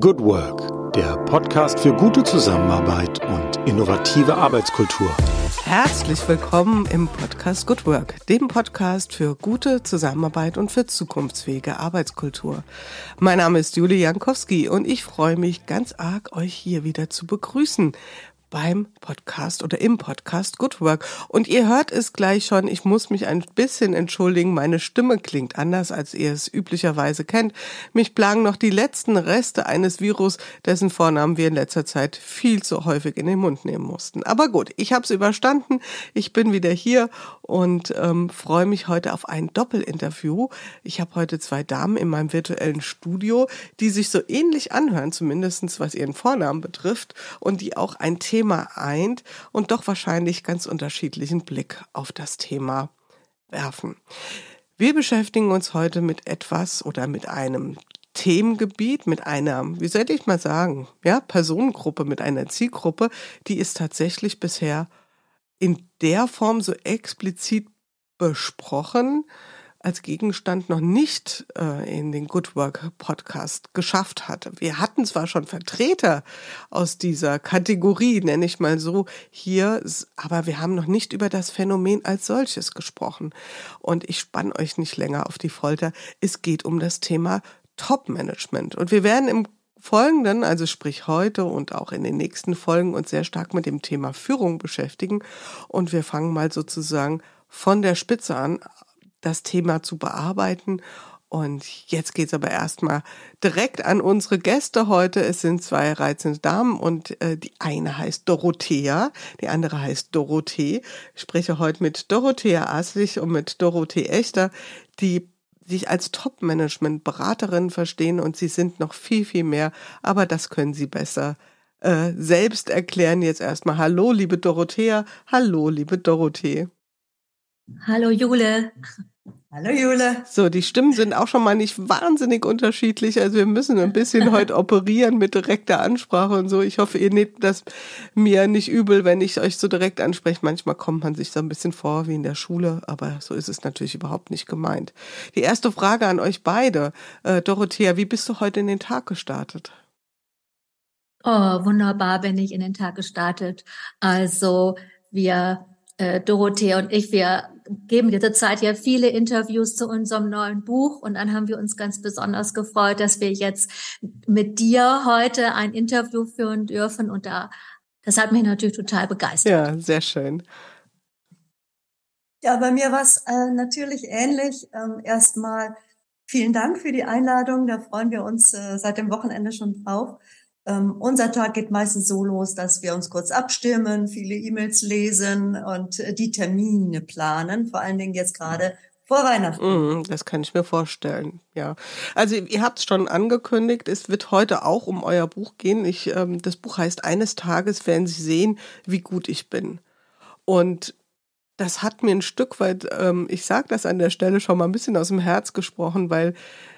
Good Work, der Podcast für gute Zusammenarbeit und innovative Arbeitskultur. Herzlich willkommen im Podcast Good Work, dem Podcast für gute Zusammenarbeit und für zukunftsfähige Arbeitskultur. Mein Name ist Julie Jankowski und ich freue mich ganz arg, euch hier wieder zu begrüßen beim Podcast oder im Podcast Good Work. Und ihr hört es gleich schon, ich muss mich ein bisschen entschuldigen, meine Stimme klingt anders, als ihr es üblicherweise kennt. Mich plagen noch die letzten Reste eines Virus, dessen Vornamen wir in letzter Zeit viel zu häufig in den Mund nehmen mussten. Aber gut, ich habe es überstanden, ich bin wieder hier und ähm, freue mich heute auf ein Doppelinterview. Ich habe heute zwei Damen in meinem virtuellen Studio, die sich so ähnlich anhören, zumindestens was ihren Vornamen betrifft und die auch ein Thema Thema eint und doch wahrscheinlich ganz unterschiedlichen Blick auf das Thema werfen. Wir beschäftigen uns heute mit etwas oder mit einem Themengebiet, mit einer, wie soll ich mal sagen, ja, Personengruppe, mit einer Zielgruppe, die ist tatsächlich bisher in der Form so explizit besprochen, als Gegenstand noch nicht äh, in den Good Work Podcast geschafft hatte. Wir hatten zwar schon Vertreter aus dieser Kategorie, nenne ich mal so, hier, aber wir haben noch nicht über das Phänomen als solches gesprochen. Und ich spann euch nicht länger auf die Folter. Es geht um das Thema Top-Management. Und wir werden im Folgenden, also sprich heute und auch in den nächsten Folgen, uns sehr stark mit dem Thema Führung beschäftigen. Und wir fangen mal sozusagen von der Spitze an das Thema zu bearbeiten. Und jetzt geht's aber erstmal direkt an unsere Gäste heute. Es sind zwei reizende Damen und äh, die eine heißt Dorothea, die andere heißt Dorothee. Ich spreche heute mit Dorothea Aslich und mit Dorothee Echter, die sich als Top-Management-Beraterin verstehen und sie sind noch viel, viel mehr, aber das können sie besser äh, selbst erklären. Jetzt erstmal Hallo, liebe Dorothea. Hallo, liebe Dorothee. Hallo Jule. Hallo Jule. So, die Stimmen sind auch schon mal nicht wahnsinnig unterschiedlich. Also wir müssen ein bisschen heute operieren mit direkter Ansprache und so. Ich hoffe, ihr nehmt das mir nicht übel, wenn ich euch so direkt anspreche. Manchmal kommt man sich so ein bisschen vor wie in der Schule, aber so ist es natürlich überhaupt nicht gemeint. Die erste Frage an euch beide. Äh, Dorothea, wie bist du heute in den Tag gestartet? Oh, wunderbar bin ich in den Tag gestartet. Also wir äh, Dorothea und ich, wir geben dieser Zeit ja viele Interviews zu unserem neuen Buch und dann haben wir uns ganz besonders gefreut, dass wir jetzt mit dir heute ein Interview führen dürfen und da, das hat mich natürlich total begeistert. Ja, sehr schön. Ja, bei mir war es äh, natürlich ähnlich. Ähm, erstmal vielen Dank für die Einladung. Da freuen wir uns äh, seit dem Wochenende schon drauf. Ähm, unser Tag geht meistens so los, dass wir uns kurz abstimmen, viele E-Mails lesen und äh, die Termine planen, vor allen Dingen jetzt gerade vor Weihnachten. Mm, das kann ich mir vorstellen, ja. Also ihr habt es schon angekündigt, es wird heute auch um euer Buch gehen. Ich, ähm, das Buch heißt Eines Tages werden Sie sehen, wie gut ich bin. Und das hat mir ein Stück weit, ähm, ich sage das an der Stelle schon mal ein bisschen aus dem Herz gesprochen, weil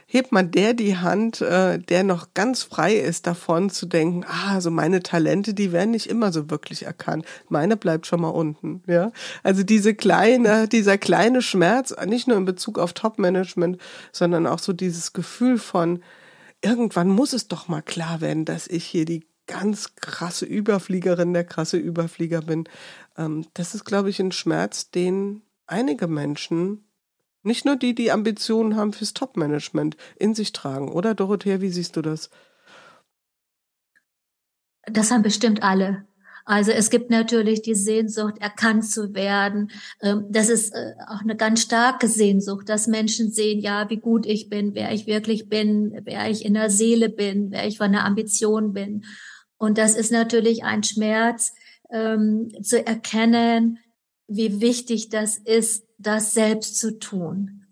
hebt man der die Hand, äh, der noch ganz frei ist davon zu denken, ah, so meine Talente, die werden nicht immer so wirklich erkannt. Meine bleibt schon mal unten, ja. Also diese kleine, dieser kleine Schmerz, nicht nur in Bezug auf Top-Management, sondern auch so dieses Gefühl von, irgendwann muss es doch mal klar werden, dass ich hier die ganz krasse Überfliegerin, der krasse Überflieger bin. Ähm, das ist, glaube ich, ein Schmerz, den einige Menschen nicht nur die, die Ambitionen haben fürs Top-Management, in sich tragen. Oder Dorothea, wie siehst du das? Das haben bestimmt alle. Also es gibt natürlich die Sehnsucht, erkannt zu werden. Ähm, das ist äh, auch eine ganz starke Sehnsucht, dass Menschen sehen, ja, wie gut ich bin, wer ich wirklich bin, wer ich in der Seele bin, wer ich von der Ambition bin. Und das ist natürlich ein Schmerz, ähm, zu erkennen, wie wichtig das ist, das selbst zu tun.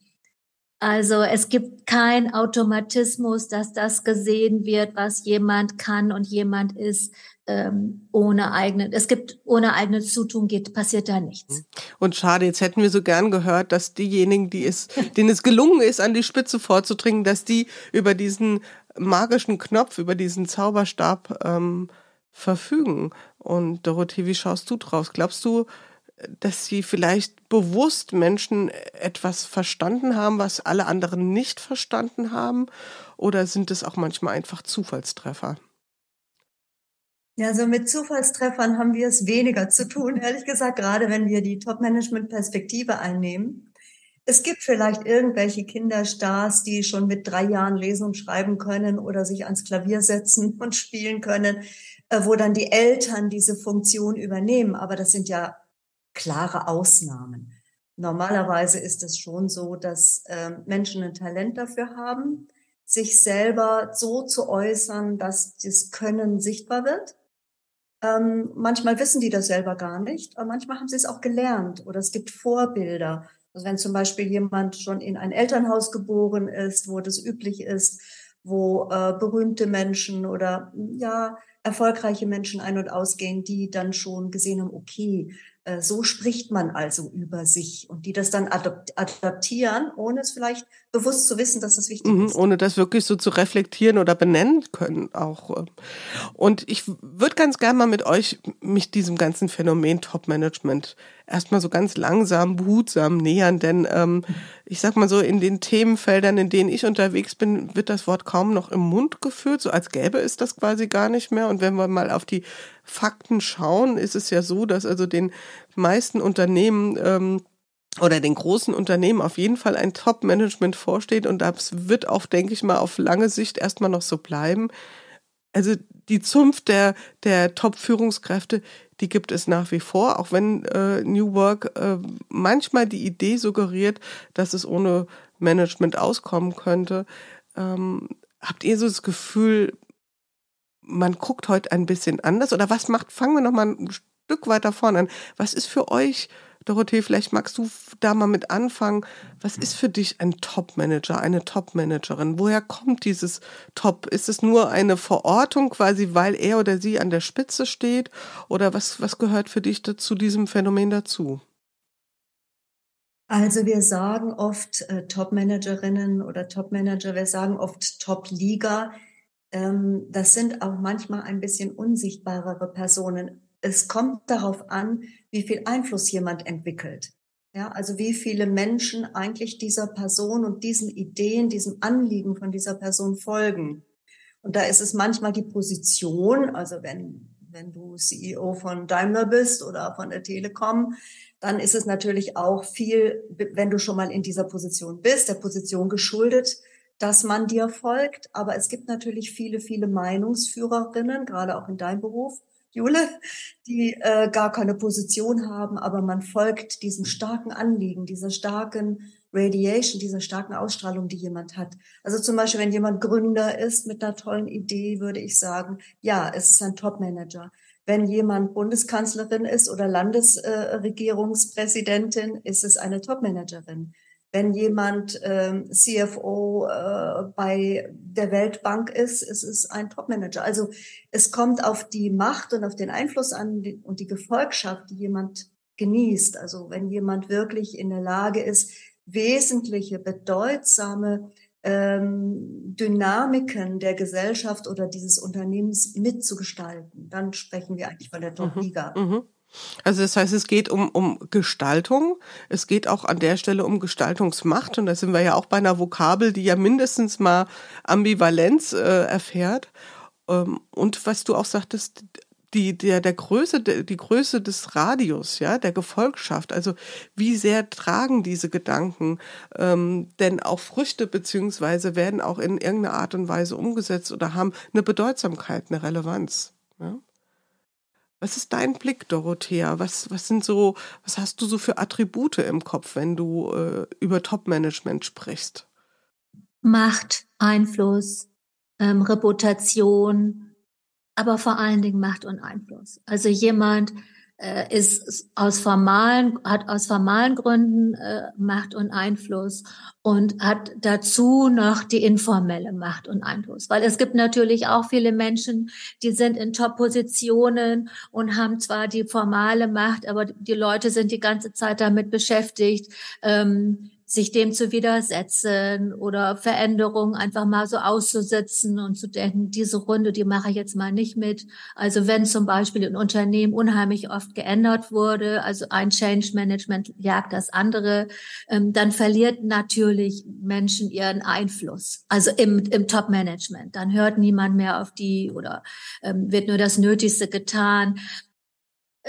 Also es gibt kein Automatismus, dass das gesehen wird, was jemand kann und jemand ist ähm, ohne eigene. Es gibt ohne eigenes Zutun geht passiert da nichts. Mhm. Und schade, jetzt hätten wir so gern gehört, dass diejenigen, die es, denen es gelungen ist, an die Spitze vorzudringen, dass die über diesen magischen Knopf, über diesen Zauberstab ähm, verfügen. Und Dorothee, wie schaust du draus? Glaubst du, dass sie vielleicht bewusst Menschen etwas verstanden haben, was alle anderen nicht verstanden haben? Oder sind es auch manchmal einfach Zufallstreffer? Ja, so also mit Zufallstreffern haben wir es weniger zu tun, ehrlich gesagt, gerade wenn wir die Top-Management-Perspektive einnehmen. Es gibt vielleicht irgendwelche Kinderstars, die schon mit drei Jahren lesen und schreiben können oder sich ans Klavier setzen und spielen können, äh, wo dann die Eltern diese Funktion übernehmen. Aber das sind ja klare Ausnahmen. Normalerweise ist es schon so, dass äh, Menschen ein Talent dafür haben, sich selber so zu äußern, dass das Können sichtbar wird. Ähm, manchmal wissen die das selber gar nicht, aber manchmal haben sie es auch gelernt oder es gibt Vorbilder. Also wenn zum Beispiel jemand schon in ein Elternhaus geboren ist, wo das üblich ist, wo äh, berühmte Menschen oder ja erfolgreiche Menschen ein- und ausgehen, die dann schon gesehen haben, okay, so spricht man also über sich und die das dann adaptieren, ohne es vielleicht bewusst zu wissen, dass das wichtig mhm, ist. Ohne das wirklich so zu reflektieren oder benennen können auch. Und ich würde ganz gerne mal mit euch mich diesem ganzen Phänomen Top-Management erstmal so ganz langsam, behutsam nähern, denn ähm, ich sag mal so, in den Themenfeldern, in denen ich unterwegs bin, wird das Wort kaum noch im Mund geführt, so als gäbe es das quasi gar nicht mehr. Und wenn wir mal auf die Fakten schauen, ist es ja so, dass also den meisten Unternehmen ähm, oder den großen Unternehmen auf jeden Fall ein Top-Management vorsteht und das wird auch, denke ich mal, auf lange Sicht erstmal noch so bleiben. Also die Zunft der, der Top-Führungskräfte, die gibt es nach wie vor, auch wenn äh, New Work äh, manchmal die Idee suggeriert, dass es ohne Management auskommen könnte. Ähm, habt ihr so das Gefühl, man guckt heute ein bisschen anders? Oder was macht, fangen wir noch mal ein Stück weiter vorne an. Was ist für euch, Dorothee, vielleicht magst du da mal mit anfangen. Was ist für dich ein Top-Manager, eine Top-Managerin? Woher kommt dieses Top? Ist es nur eine Verortung quasi, weil er oder sie an der Spitze steht? Oder was, was gehört für dich zu diesem Phänomen dazu? Also wir sagen oft äh, Top-Managerinnen oder Top-Manager, wir sagen oft Top-Liga ähm, das sind auch manchmal ein bisschen unsichtbarere Personen. Es kommt darauf an, wie viel Einfluss jemand entwickelt. Ja, also wie viele Menschen eigentlich dieser Person und diesen Ideen, diesem Anliegen von dieser Person folgen. Und da ist es manchmal die Position, also wenn, wenn du CEO von Daimler bist oder von der Telekom, dann ist es natürlich auch viel, wenn du schon mal in dieser Position bist, der Position geschuldet, dass man dir folgt. Aber es gibt natürlich viele, viele Meinungsführerinnen, gerade auch in deinem Beruf, Jule, die äh, gar keine Position haben, aber man folgt diesem starken Anliegen, dieser starken Radiation, dieser starken Ausstrahlung, die jemand hat. Also zum Beispiel, wenn jemand Gründer ist mit einer tollen Idee, würde ich sagen, ja, es ist ein Top-Manager. Wenn jemand Bundeskanzlerin ist oder Landesregierungspräsidentin, äh, ist es eine Top-Managerin wenn jemand ähm, CFO äh, bei der Weltbank ist, ist es ein Topmanager. Also es kommt auf die Macht und auf den Einfluss an und die Gefolgschaft, die jemand genießt. Also wenn jemand wirklich in der Lage ist, wesentliche, bedeutsame ähm, Dynamiken der Gesellschaft oder dieses Unternehmens mitzugestalten, dann sprechen wir eigentlich von der mhm, Top-Liga. Mhm, mh. Also das heißt, es geht um, um Gestaltung. Es geht auch an der Stelle um Gestaltungsmacht. Und da sind wir ja auch bei einer Vokabel, die ja mindestens mal Ambivalenz äh, erfährt. Ähm, und was du auch sagtest, die, der, der Größe, die Größe des Radius, ja, der Gefolgschaft. Also wie sehr tragen diese Gedanken ähm, denn auch Früchte beziehungsweise werden auch in irgendeiner Art und Weise umgesetzt oder haben eine Bedeutsamkeit, eine Relevanz. Ja? Was ist dein Blick, Dorothea? Was, was sind so, was hast du so für Attribute im Kopf, wenn du äh, über Top-Management sprichst? Macht, Einfluss, ähm, Reputation, aber vor allen Dingen Macht und Einfluss. Also jemand, äh, ist aus formalen, hat aus formalen Gründen äh, Macht und Einfluss und hat dazu noch die informelle Macht und Einfluss. Weil es gibt natürlich auch viele Menschen, die sind in Top-Positionen und haben zwar die formale Macht, aber die Leute sind die ganze Zeit damit beschäftigt, ähm, sich dem zu widersetzen oder Veränderungen einfach mal so auszusitzen und zu denken, diese Runde, die mache ich jetzt mal nicht mit. Also wenn zum Beispiel ein Unternehmen unheimlich oft geändert wurde, also ein Change Management jagt das andere, ähm, dann verliert natürlich Menschen ihren Einfluss. Also im, im Top-Management. Dann hört niemand mehr auf die oder ähm, wird nur das Nötigste getan.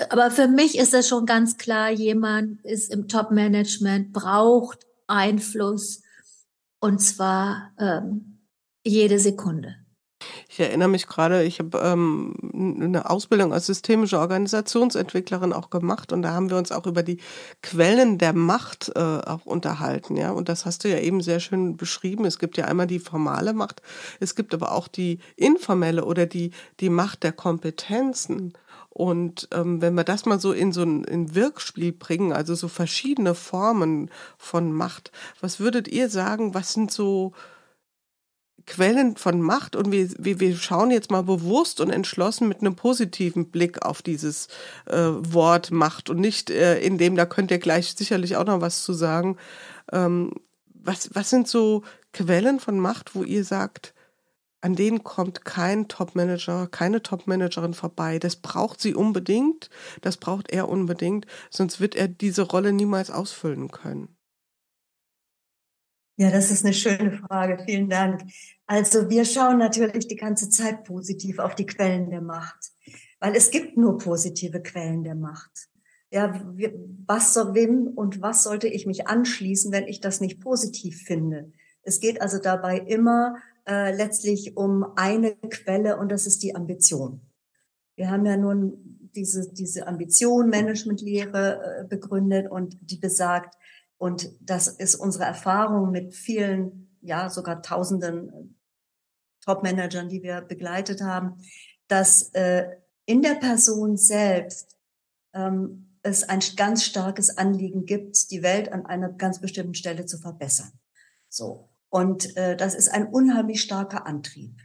Aber für mich ist es schon ganz klar, jemand ist im Top-Management, braucht Einfluss und zwar ähm, jede Sekunde. Ich erinnere mich gerade, ich habe ähm, eine Ausbildung als systemische Organisationsentwicklerin auch gemacht und da haben wir uns auch über die Quellen der Macht äh, auch unterhalten, ja. Und das hast du ja eben sehr schön beschrieben. Es gibt ja einmal die formale Macht, es gibt aber auch die informelle oder die die Macht der Kompetenzen. Und ähm, wenn wir das mal so in so ein in Wirkspiel bringen, also so verschiedene Formen von Macht, was würdet ihr sagen, was sind so Quellen von Macht und wir, wir, wir schauen jetzt mal bewusst und entschlossen mit einem positiven Blick auf dieses äh, Wort Macht und nicht äh, in dem, da könnt ihr gleich sicherlich auch noch was zu sagen. Ähm, was, was sind so Quellen von Macht, wo ihr sagt, an denen kommt kein Top-Manager, keine Top-Managerin vorbei. Das braucht sie unbedingt, das braucht er unbedingt, sonst wird er diese Rolle niemals ausfüllen können. Ja, das ist eine schöne Frage. Vielen Dank. Also wir schauen natürlich die ganze Zeit positiv auf die Quellen der Macht, weil es gibt nur positive Quellen der Macht. Ja, was soll wem und was sollte ich mich anschließen, wenn ich das nicht positiv finde? Es geht also dabei immer äh, letztlich um eine Quelle und das ist die Ambition. Wir haben ja nun diese, diese Ambition Managementlehre äh, begründet und die besagt, und das ist unsere Erfahrung mit vielen, ja, sogar tausenden äh, Top-Managern, die wir begleitet haben, dass äh, in der Person selbst ähm, es ein ganz starkes Anliegen gibt, die Welt an einer ganz bestimmten Stelle zu verbessern. So. Und äh, das ist ein unheimlich starker Antrieb.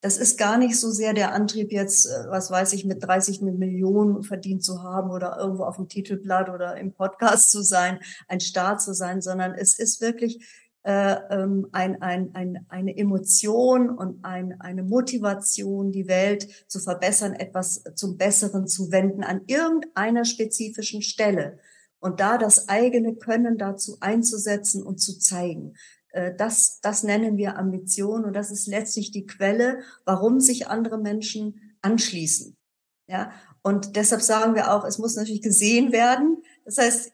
Das ist gar nicht so sehr der Antrieb jetzt, äh, was weiß ich, mit 30 Millionen verdient zu haben oder irgendwo auf dem Titelblatt oder im Podcast zu sein, ein Star zu sein, sondern es ist wirklich äh, ähm, ein, ein, ein, eine Emotion und ein, eine Motivation, die Welt zu verbessern, etwas zum Besseren zu wenden an irgendeiner spezifischen Stelle und da das eigene Können dazu einzusetzen und zu zeigen. Äh, das, das nennen wir Ambition und das ist letztlich die Quelle, warum sich andere Menschen anschließen. Ja, und deshalb sagen wir auch, es muss natürlich gesehen werden. Das heißt,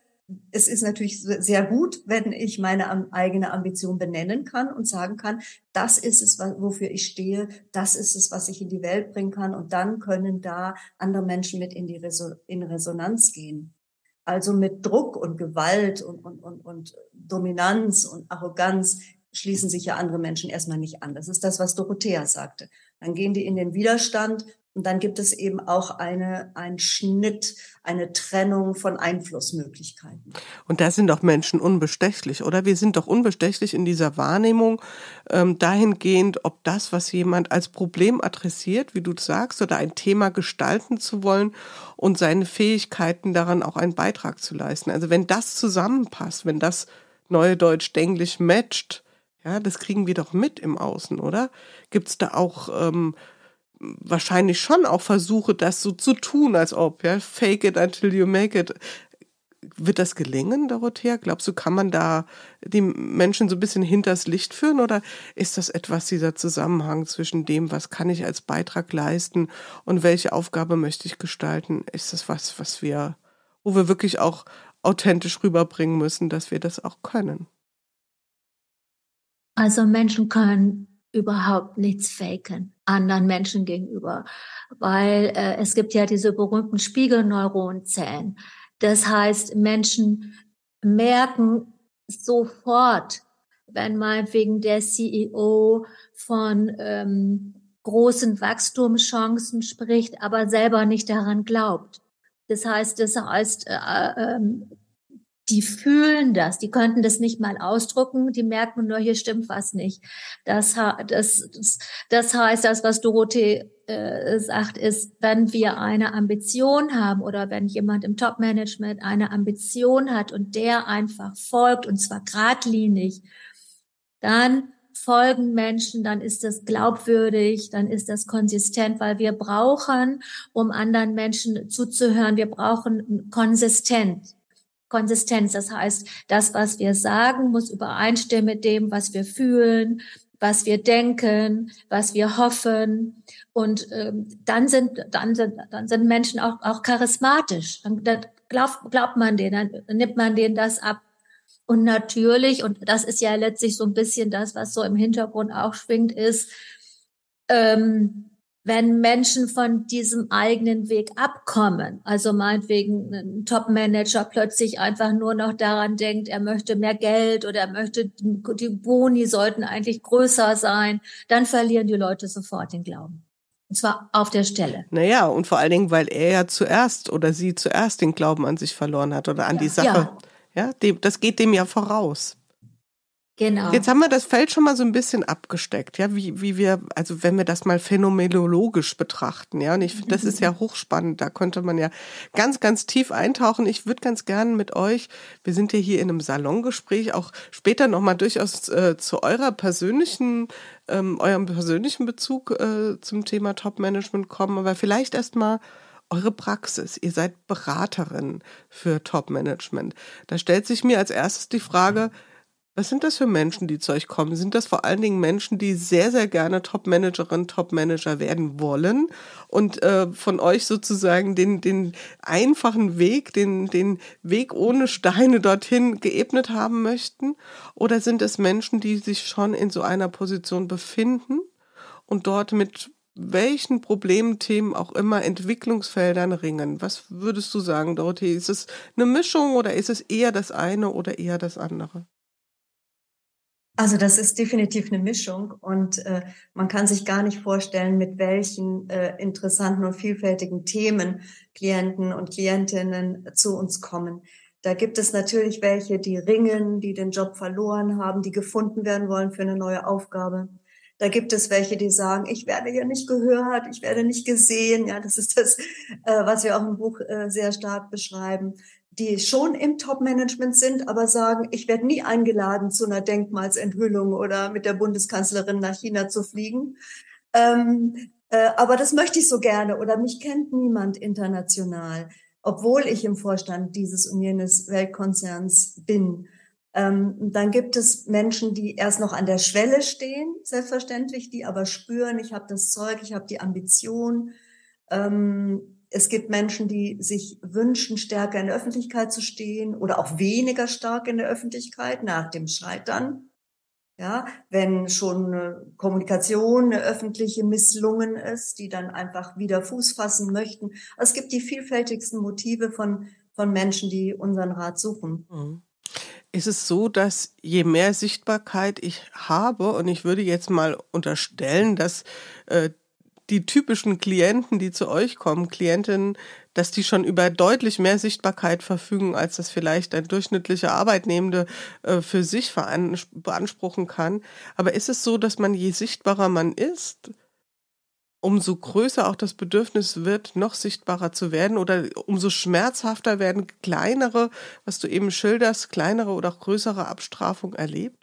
es ist natürlich sehr gut, wenn ich meine eigene Ambition benennen kann und sagen kann, das ist es, wofür ich stehe, das ist es, was ich in die Welt bringen kann. Und dann können da andere Menschen mit in die in Resonanz gehen. Also mit Druck und Gewalt und, und, und, und Dominanz und Arroganz schließen sich ja andere Menschen erstmal nicht an. Das ist das, was Dorothea sagte. Dann gehen die in den Widerstand und dann gibt es eben auch eine, ein Schnitt, eine Trennung von Einflussmöglichkeiten. Und da sind doch Menschen unbestechlich, oder? Wir sind doch unbestechlich in dieser Wahrnehmung ähm, dahingehend, ob das, was jemand als Problem adressiert, wie du sagst, oder ein Thema gestalten zu wollen und seine Fähigkeiten daran auch einen Beitrag zu leisten. Also wenn das zusammenpasst, wenn das neue Deutsch Englisch matcht, ja, das kriegen wir doch mit im Außen, oder? Gibt es da auch ähm, wahrscheinlich schon auch versuche, das so zu tun, als ob, ja, fake it until you make it. Wird das gelingen, Dorothea? Glaubst du, kann man da die Menschen so ein bisschen hinters Licht führen oder ist das etwas dieser Zusammenhang zwischen dem, was kann ich als Beitrag leisten und welche Aufgabe möchte ich gestalten? Ist das was, was wir, wo wir wirklich auch authentisch rüberbringen müssen, dass wir das auch können? Also Menschen können überhaupt nichts faken anderen Menschen gegenüber, weil äh, es gibt ja diese berühmten Spiegelneuronzellen. Das heißt, Menschen merken sofort, wenn meinetwegen der CEO von ähm, großen Wachstumschancen spricht, aber selber nicht daran glaubt. Das heißt, das heißt, äh, äh, die fühlen das, die könnten das nicht mal ausdrücken, die merken nur, hier stimmt was nicht. Das, das, das, das heißt, das, was Dorothee äh, sagt, ist, wenn wir eine Ambition haben oder wenn jemand im Top-Management eine Ambition hat und der einfach folgt und zwar geradlinig, dann folgen Menschen, dann ist das glaubwürdig, dann ist das konsistent, weil wir brauchen, um anderen Menschen zuzuhören, wir brauchen konsistent. Konsistenz. Das heißt, das, was wir sagen, muss übereinstimmen mit dem, was wir fühlen, was wir denken, was wir hoffen. Und ähm, dann sind dann sind dann sind Menschen auch auch charismatisch. Dann, dann glaubt glaubt man denen, dann nimmt man denen das ab. Und natürlich, und das ist ja letztlich so ein bisschen das, was so im Hintergrund auch schwingt, ist, ähm, wenn Menschen von diesem eigenen Weg abkommen, also meinetwegen ein Top-Manager plötzlich einfach nur noch daran denkt, er möchte mehr Geld oder er möchte, die Boni sollten eigentlich größer sein, dann verlieren die Leute sofort den Glauben. Und zwar auf der Stelle. Naja, und vor allen Dingen, weil er ja zuerst oder sie zuerst den Glauben an sich verloren hat oder an ja. die Sache. Ja, ja dem, das geht dem ja voraus. Genau. Jetzt haben wir das Feld schon mal so ein bisschen abgesteckt, ja, wie, wie wir, also wenn wir das mal phänomenologisch betrachten, ja, und ich finde, das ist ja hochspannend, da könnte man ja ganz, ganz tief eintauchen. Ich würde ganz gerne mit euch, wir sind ja hier in einem Salongespräch, auch später nochmal durchaus äh, zu eurer persönlichen, ähm, eurem persönlichen Bezug äh, zum Thema Top-Management kommen, aber vielleicht erstmal eure Praxis. Ihr seid Beraterin für Top-Management. Da stellt sich mir als erstes die Frage, was sind das für Menschen, die zu euch kommen? Sind das vor allen Dingen Menschen, die sehr, sehr gerne Top-Managerin, Top-Manager werden wollen und äh, von euch sozusagen den, den einfachen Weg, den, den Weg ohne Steine dorthin geebnet haben möchten? Oder sind es Menschen, die sich schon in so einer Position befinden und dort mit welchen Problemthemen auch immer Entwicklungsfeldern ringen. Was würdest du sagen, Dorothee? Ist es eine Mischung oder ist es eher das eine oder eher das andere? Also das ist definitiv eine Mischung und äh, man kann sich gar nicht vorstellen, mit welchen äh, interessanten und vielfältigen Themen Klienten und Klientinnen zu uns kommen. Da gibt es natürlich welche, die ringen, die den Job verloren haben, die gefunden werden wollen für eine neue Aufgabe. Da gibt es welche, die sagen, ich werde ja nicht gehört, ich werde nicht gesehen. Ja, das ist das, äh, was wir auch im Buch äh, sehr stark beschreiben die schon im Top-Management sind, aber sagen, ich werde nie eingeladen zu einer Denkmalsenthüllung oder mit der Bundeskanzlerin nach China zu fliegen. Ähm, äh, aber das möchte ich so gerne oder mich kennt niemand international, obwohl ich im Vorstand dieses und jenes Weltkonzerns bin. Ähm, dann gibt es Menschen, die erst noch an der Schwelle stehen, selbstverständlich, die aber spüren, ich habe das Zeug, ich habe die Ambition. Ähm, es gibt Menschen, die sich wünschen, stärker in der Öffentlichkeit zu stehen oder auch weniger stark in der Öffentlichkeit nach dem Scheitern. Ja, wenn schon eine Kommunikation eine öffentliche misslungen ist, die dann einfach wieder Fuß fassen möchten. Also es gibt die vielfältigsten Motive von, von Menschen, die unseren Rat suchen. Mhm. Ist es so, dass je mehr Sichtbarkeit ich habe, und ich würde jetzt mal unterstellen, dass äh, die typischen Klienten, die zu euch kommen, Klientinnen, dass die schon über deutlich mehr Sichtbarkeit verfügen, als das vielleicht ein durchschnittlicher Arbeitnehmende äh, für sich beanspruchen kann. Aber ist es so, dass man je sichtbarer man ist, umso größer auch das Bedürfnis wird, noch sichtbarer zu werden oder umso schmerzhafter werden kleinere, was du eben schilderst, kleinere oder auch größere Abstrafung erlebt?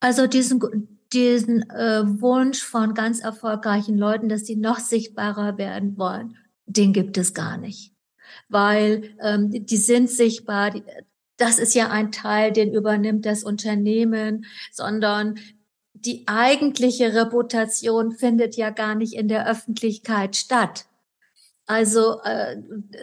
Also diesen diesen äh, Wunsch von ganz erfolgreichen Leuten, dass sie noch sichtbarer werden wollen, den gibt es gar nicht. Weil ähm, die sind sichtbar, die, das ist ja ein Teil, den übernimmt das Unternehmen, sondern die eigentliche Reputation findet ja gar nicht in der Öffentlichkeit statt. Also, äh,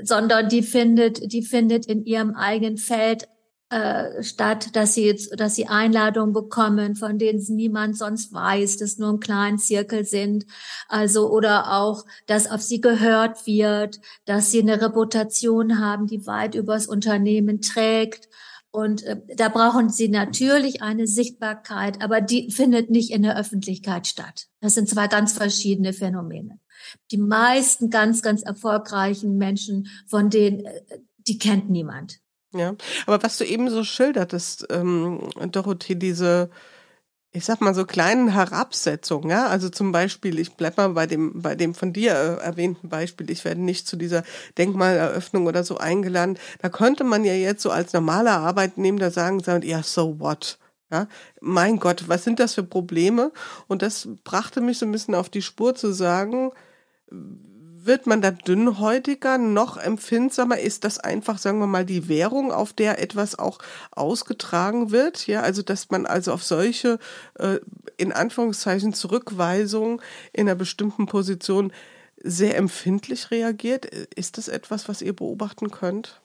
sondern die findet, die findet in ihrem eigenen Feld äh, statt, dass sie jetzt, dass sie Einladungen bekommen, von denen niemand sonst weiß, dass nur im kleinen Zirkel sind. Also, oder auch, dass auf sie gehört wird, dass sie eine Reputation haben, die weit übers Unternehmen trägt. Und äh, da brauchen sie natürlich eine Sichtbarkeit, aber die findet nicht in der Öffentlichkeit statt. Das sind zwei ganz verschiedene Phänomene. Die meisten ganz, ganz erfolgreichen Menschen, von denen äh, die kennt niemand. Ja, aber was du eben so schildertest, ähm, Dorothee, diese, ich sag mal so kleinen Herabsetzungen, ja, also zum Beispiel, ich bleib mal bei dem, bei dem von dir äh, erwähnten Beispiel, ich werde nicht zu dieser Denkmaleröffnung oder so eingeladen. Da könnte man ja jetzt so als normaler Arbeitnehmer sagen, sagen, ja, so what? Ja, mein Gott, was sind das für Probleme? Und das brachte mich so ein bisschen auf die Spur zu sagen, wird man da dünnhäutiger, noch empfindsamer? Ist das einfach, sagen wir mal, die Währung, auf der etwas auch ausgetragen wird? Ja, also dass man also auf solche äh, in Anführungszeichen Zurückweisungen in einer bestimmten Position sehr empfindlich reagiert. Ist das etwas, was ihr beobachten könnt?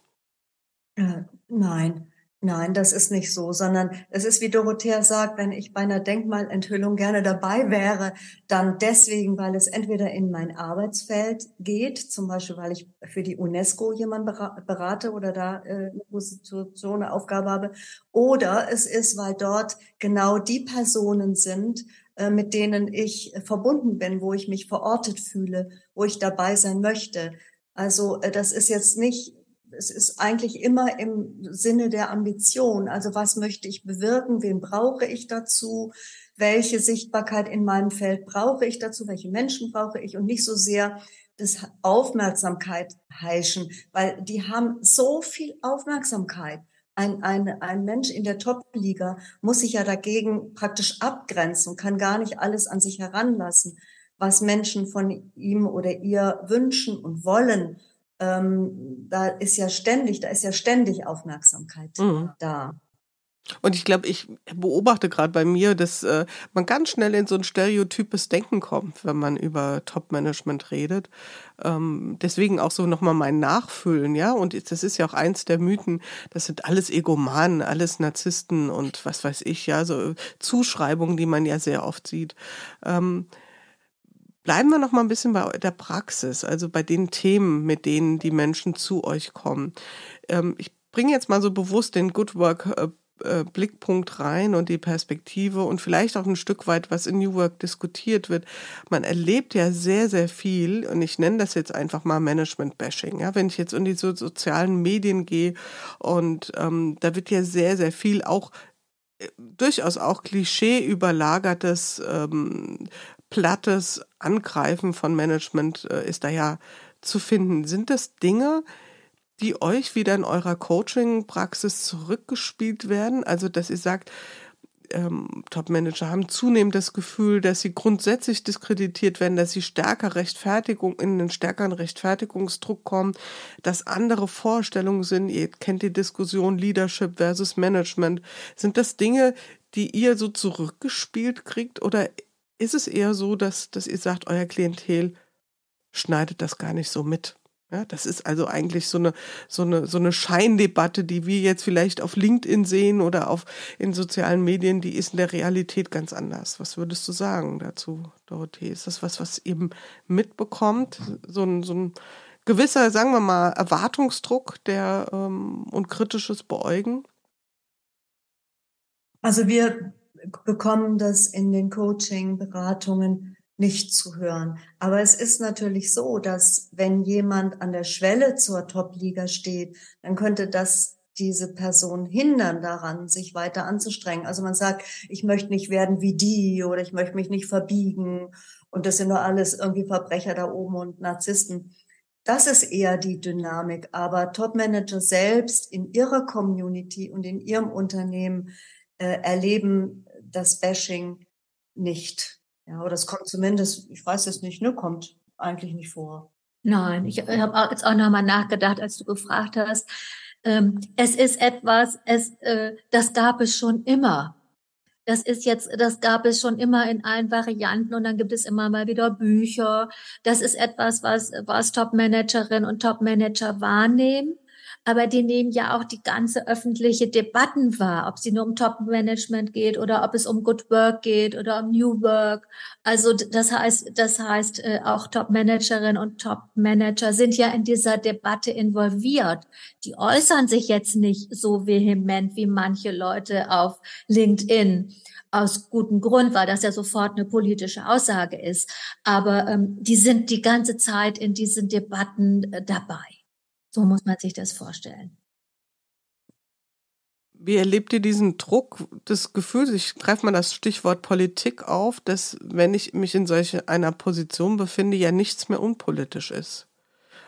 Äh, nein. Nein, das ist nicht so, sondern es ist, wie Dorothea sagt, wenn ich bei einer Denkmalenthüllung gerne dabei wäre, dann deswegen, weil es entweder in mein Arbeitsfeld geht, zum Beispiel, weil ich für die UNESCO jemanden berate oder da äh, eine Position, eine Aufgabe habe, oder es ist, weil dort genau die Personen sind, äh, mit denen ich verbunden bin, wo ich mich verortet fühle, wo ich dabei sein möchte. Also äh, das ist jetzt nicht es ist eigentlich immer im Sinne der Ambition. Also was möchte ich bewirken? Wen brauche ich dazu? Welche Sichtbarkeit in meinem Feld brauche ich dazu? Welche Menschen brauche ich? Und nicht so sehr das Aufmerksamkeit heischen, weil die haben so viel Aufmerksamkeit. Ein, ein, ein Mensch in der Top-Liga muss sich ja dagegen praktisch abgrenzen, kann gar nicht alles an sich heranlassen, was Menschen von ihm oder ihr wünschen und wollen ähm, da ist ja ständig, da ist ja ständig Aufmerksamkeit mhm. da. Und ich glaube, ich beobachte gerade bei mir, dass äh, man ganz schnell in so ein stereotypes Denken kommt, wenn man über Top-Management redet. Ähm, deswegen auch so nochmal mein Nachfüllen, ja. Und das ist ja auch eins der Mythen, das sind alles Egomanen, alles Narzissten und was weiß ich, ja, so Zuschreibungen, die man ja sehr oft sieht. Ähm, Bleiben wir noch mal ein bisschen bei der Praxis, also bei den Themen, mit denen die Menschen zu euch kommen. Ähm, ich bringe jetzt mal so bewusst den Good Work äh, äh, Blickpunkt rein und die Perspektive und vielleicht auch ein Stück weit, was in New Work diskutiert wird. Man erlebt ja sehr, sehr viel und ich nenne das jetzt einfach mal Management-Bashing. Ja, wenn ich jetzt in die so sozialen Medien gehe und ähm, da wird ja sehr, sehr viel auch äh, durchaus auch Klischee überlagertes ähm, plattes Angreifen von Management äh, ist da ja zu finden. Sind das Dinge, die euch wieder in eurer Coaching-Praxis zurückgespielt werden? Also, dass ihr sagt, ähm, Top-Manager haben zunehmend das Gefühl, dass sie grundsätzlich diskreditiert werden, dass sie stärker Rechtfertigung, in einen stärkeren Rechtfertigungsdruck kommen, dass andere Vorstellungen sind. Ihr kennt die Diskussion Leadership versus Management. Sind das Dinge, die ihr so zurückgespielt kriegt oder ist es eher so, dass, dass ihr sagt, euer Klientel schneidet das gar nicht so mit. Ja, das ist also eigentlich so eine, so eine, so eine Scheindebatte, die wir jetzt vielleicht auf LinkedIn sehen oder auf, in sozialen Medien, die ist in der Realität ganz anders. Was würdest du sagen dazu, Dorothee? Ist das was, was eben mitbekommt? So ein, so ein gewisser, sagen wir mal, Erwartungsdruck der, ähm, und kritisches Beäugen? Also wir bekommen das in den Coaching-Beratungen nicht zu hören. Aber es ist natürlich so, dass wenn jemand an der Schwelle zur Top-Liga steht, dann könnte das diese Person hindern daran, sich weiter anzustrengen. Also man sagt, ich möchte nicht werden wie die oder ich möchte mich nicht verbiegen und das sind nur alles irgendwie Verbrecher da oben und Narzissten. Das ist eher die Dynamik. Aber Top-Manager selbst in ihrer Community und in ihrem Unternehmen äh, erleben das Bashing nicht. Ja, oder es kommt zumindest, ich weiß es nicht, ne, kommt eigentlich nicht vor. Nein, ich habe jetzt auch nochmal nachgedacht, als du gefragt hast. Ähm, es ist etwas, es, äh, das gab es schon immer. Das ist jetzt, das gab es schon immer in allen Varianten und dann gibt es immer mal wieder Bücher. Das ist etwas, was, was Top-Managerinnen und Top-Manager wahrnehmen aber die nehmen ja auch die ganze öffentliche Debatten wahr, ob sie nur um Top-Management geht oder ob es um Good Work geht oder um New Work. Also das heißt, das heißt äh, auch Top-Managerinnen und Top-Manager sind ja in dieser Debatte involviert. Die äußern sich jetzt nicht so vehement wie manche Leute auf LinkedIn aus gutem Grund, weil das ja sofort eine politische Aussage ist. Aber ähm, die sind die ganze Zeit in diesen Debatten äh, dabei. So muss man sich das vorstellen. Wie erlebt ihr diesen Druck des Gefühls? Ich greife mal das Stichwort Politik auf, dass wenn ich mich in solch einer Position befinde, ja nichts mehr unpolitisch ist.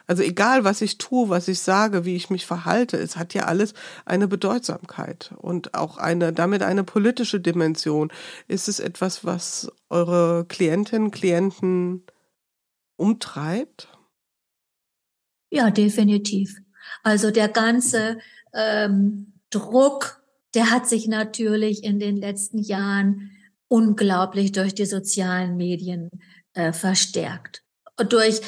Also egal, was ich tue, was ich sage, wie ich mich verhalte, es hat ja alles eine Bedeutsamkeit und auch eine, damit eine politische Dimension. Ist es etwas, was eure Klientinnen, Klienten umtreibt? Ja, definitiv. Also der ganze ähm, Druck, der hat sich natürlich in den letzten Jahren unglaublich durch die sozialen Medien äh, verstärkt. Durch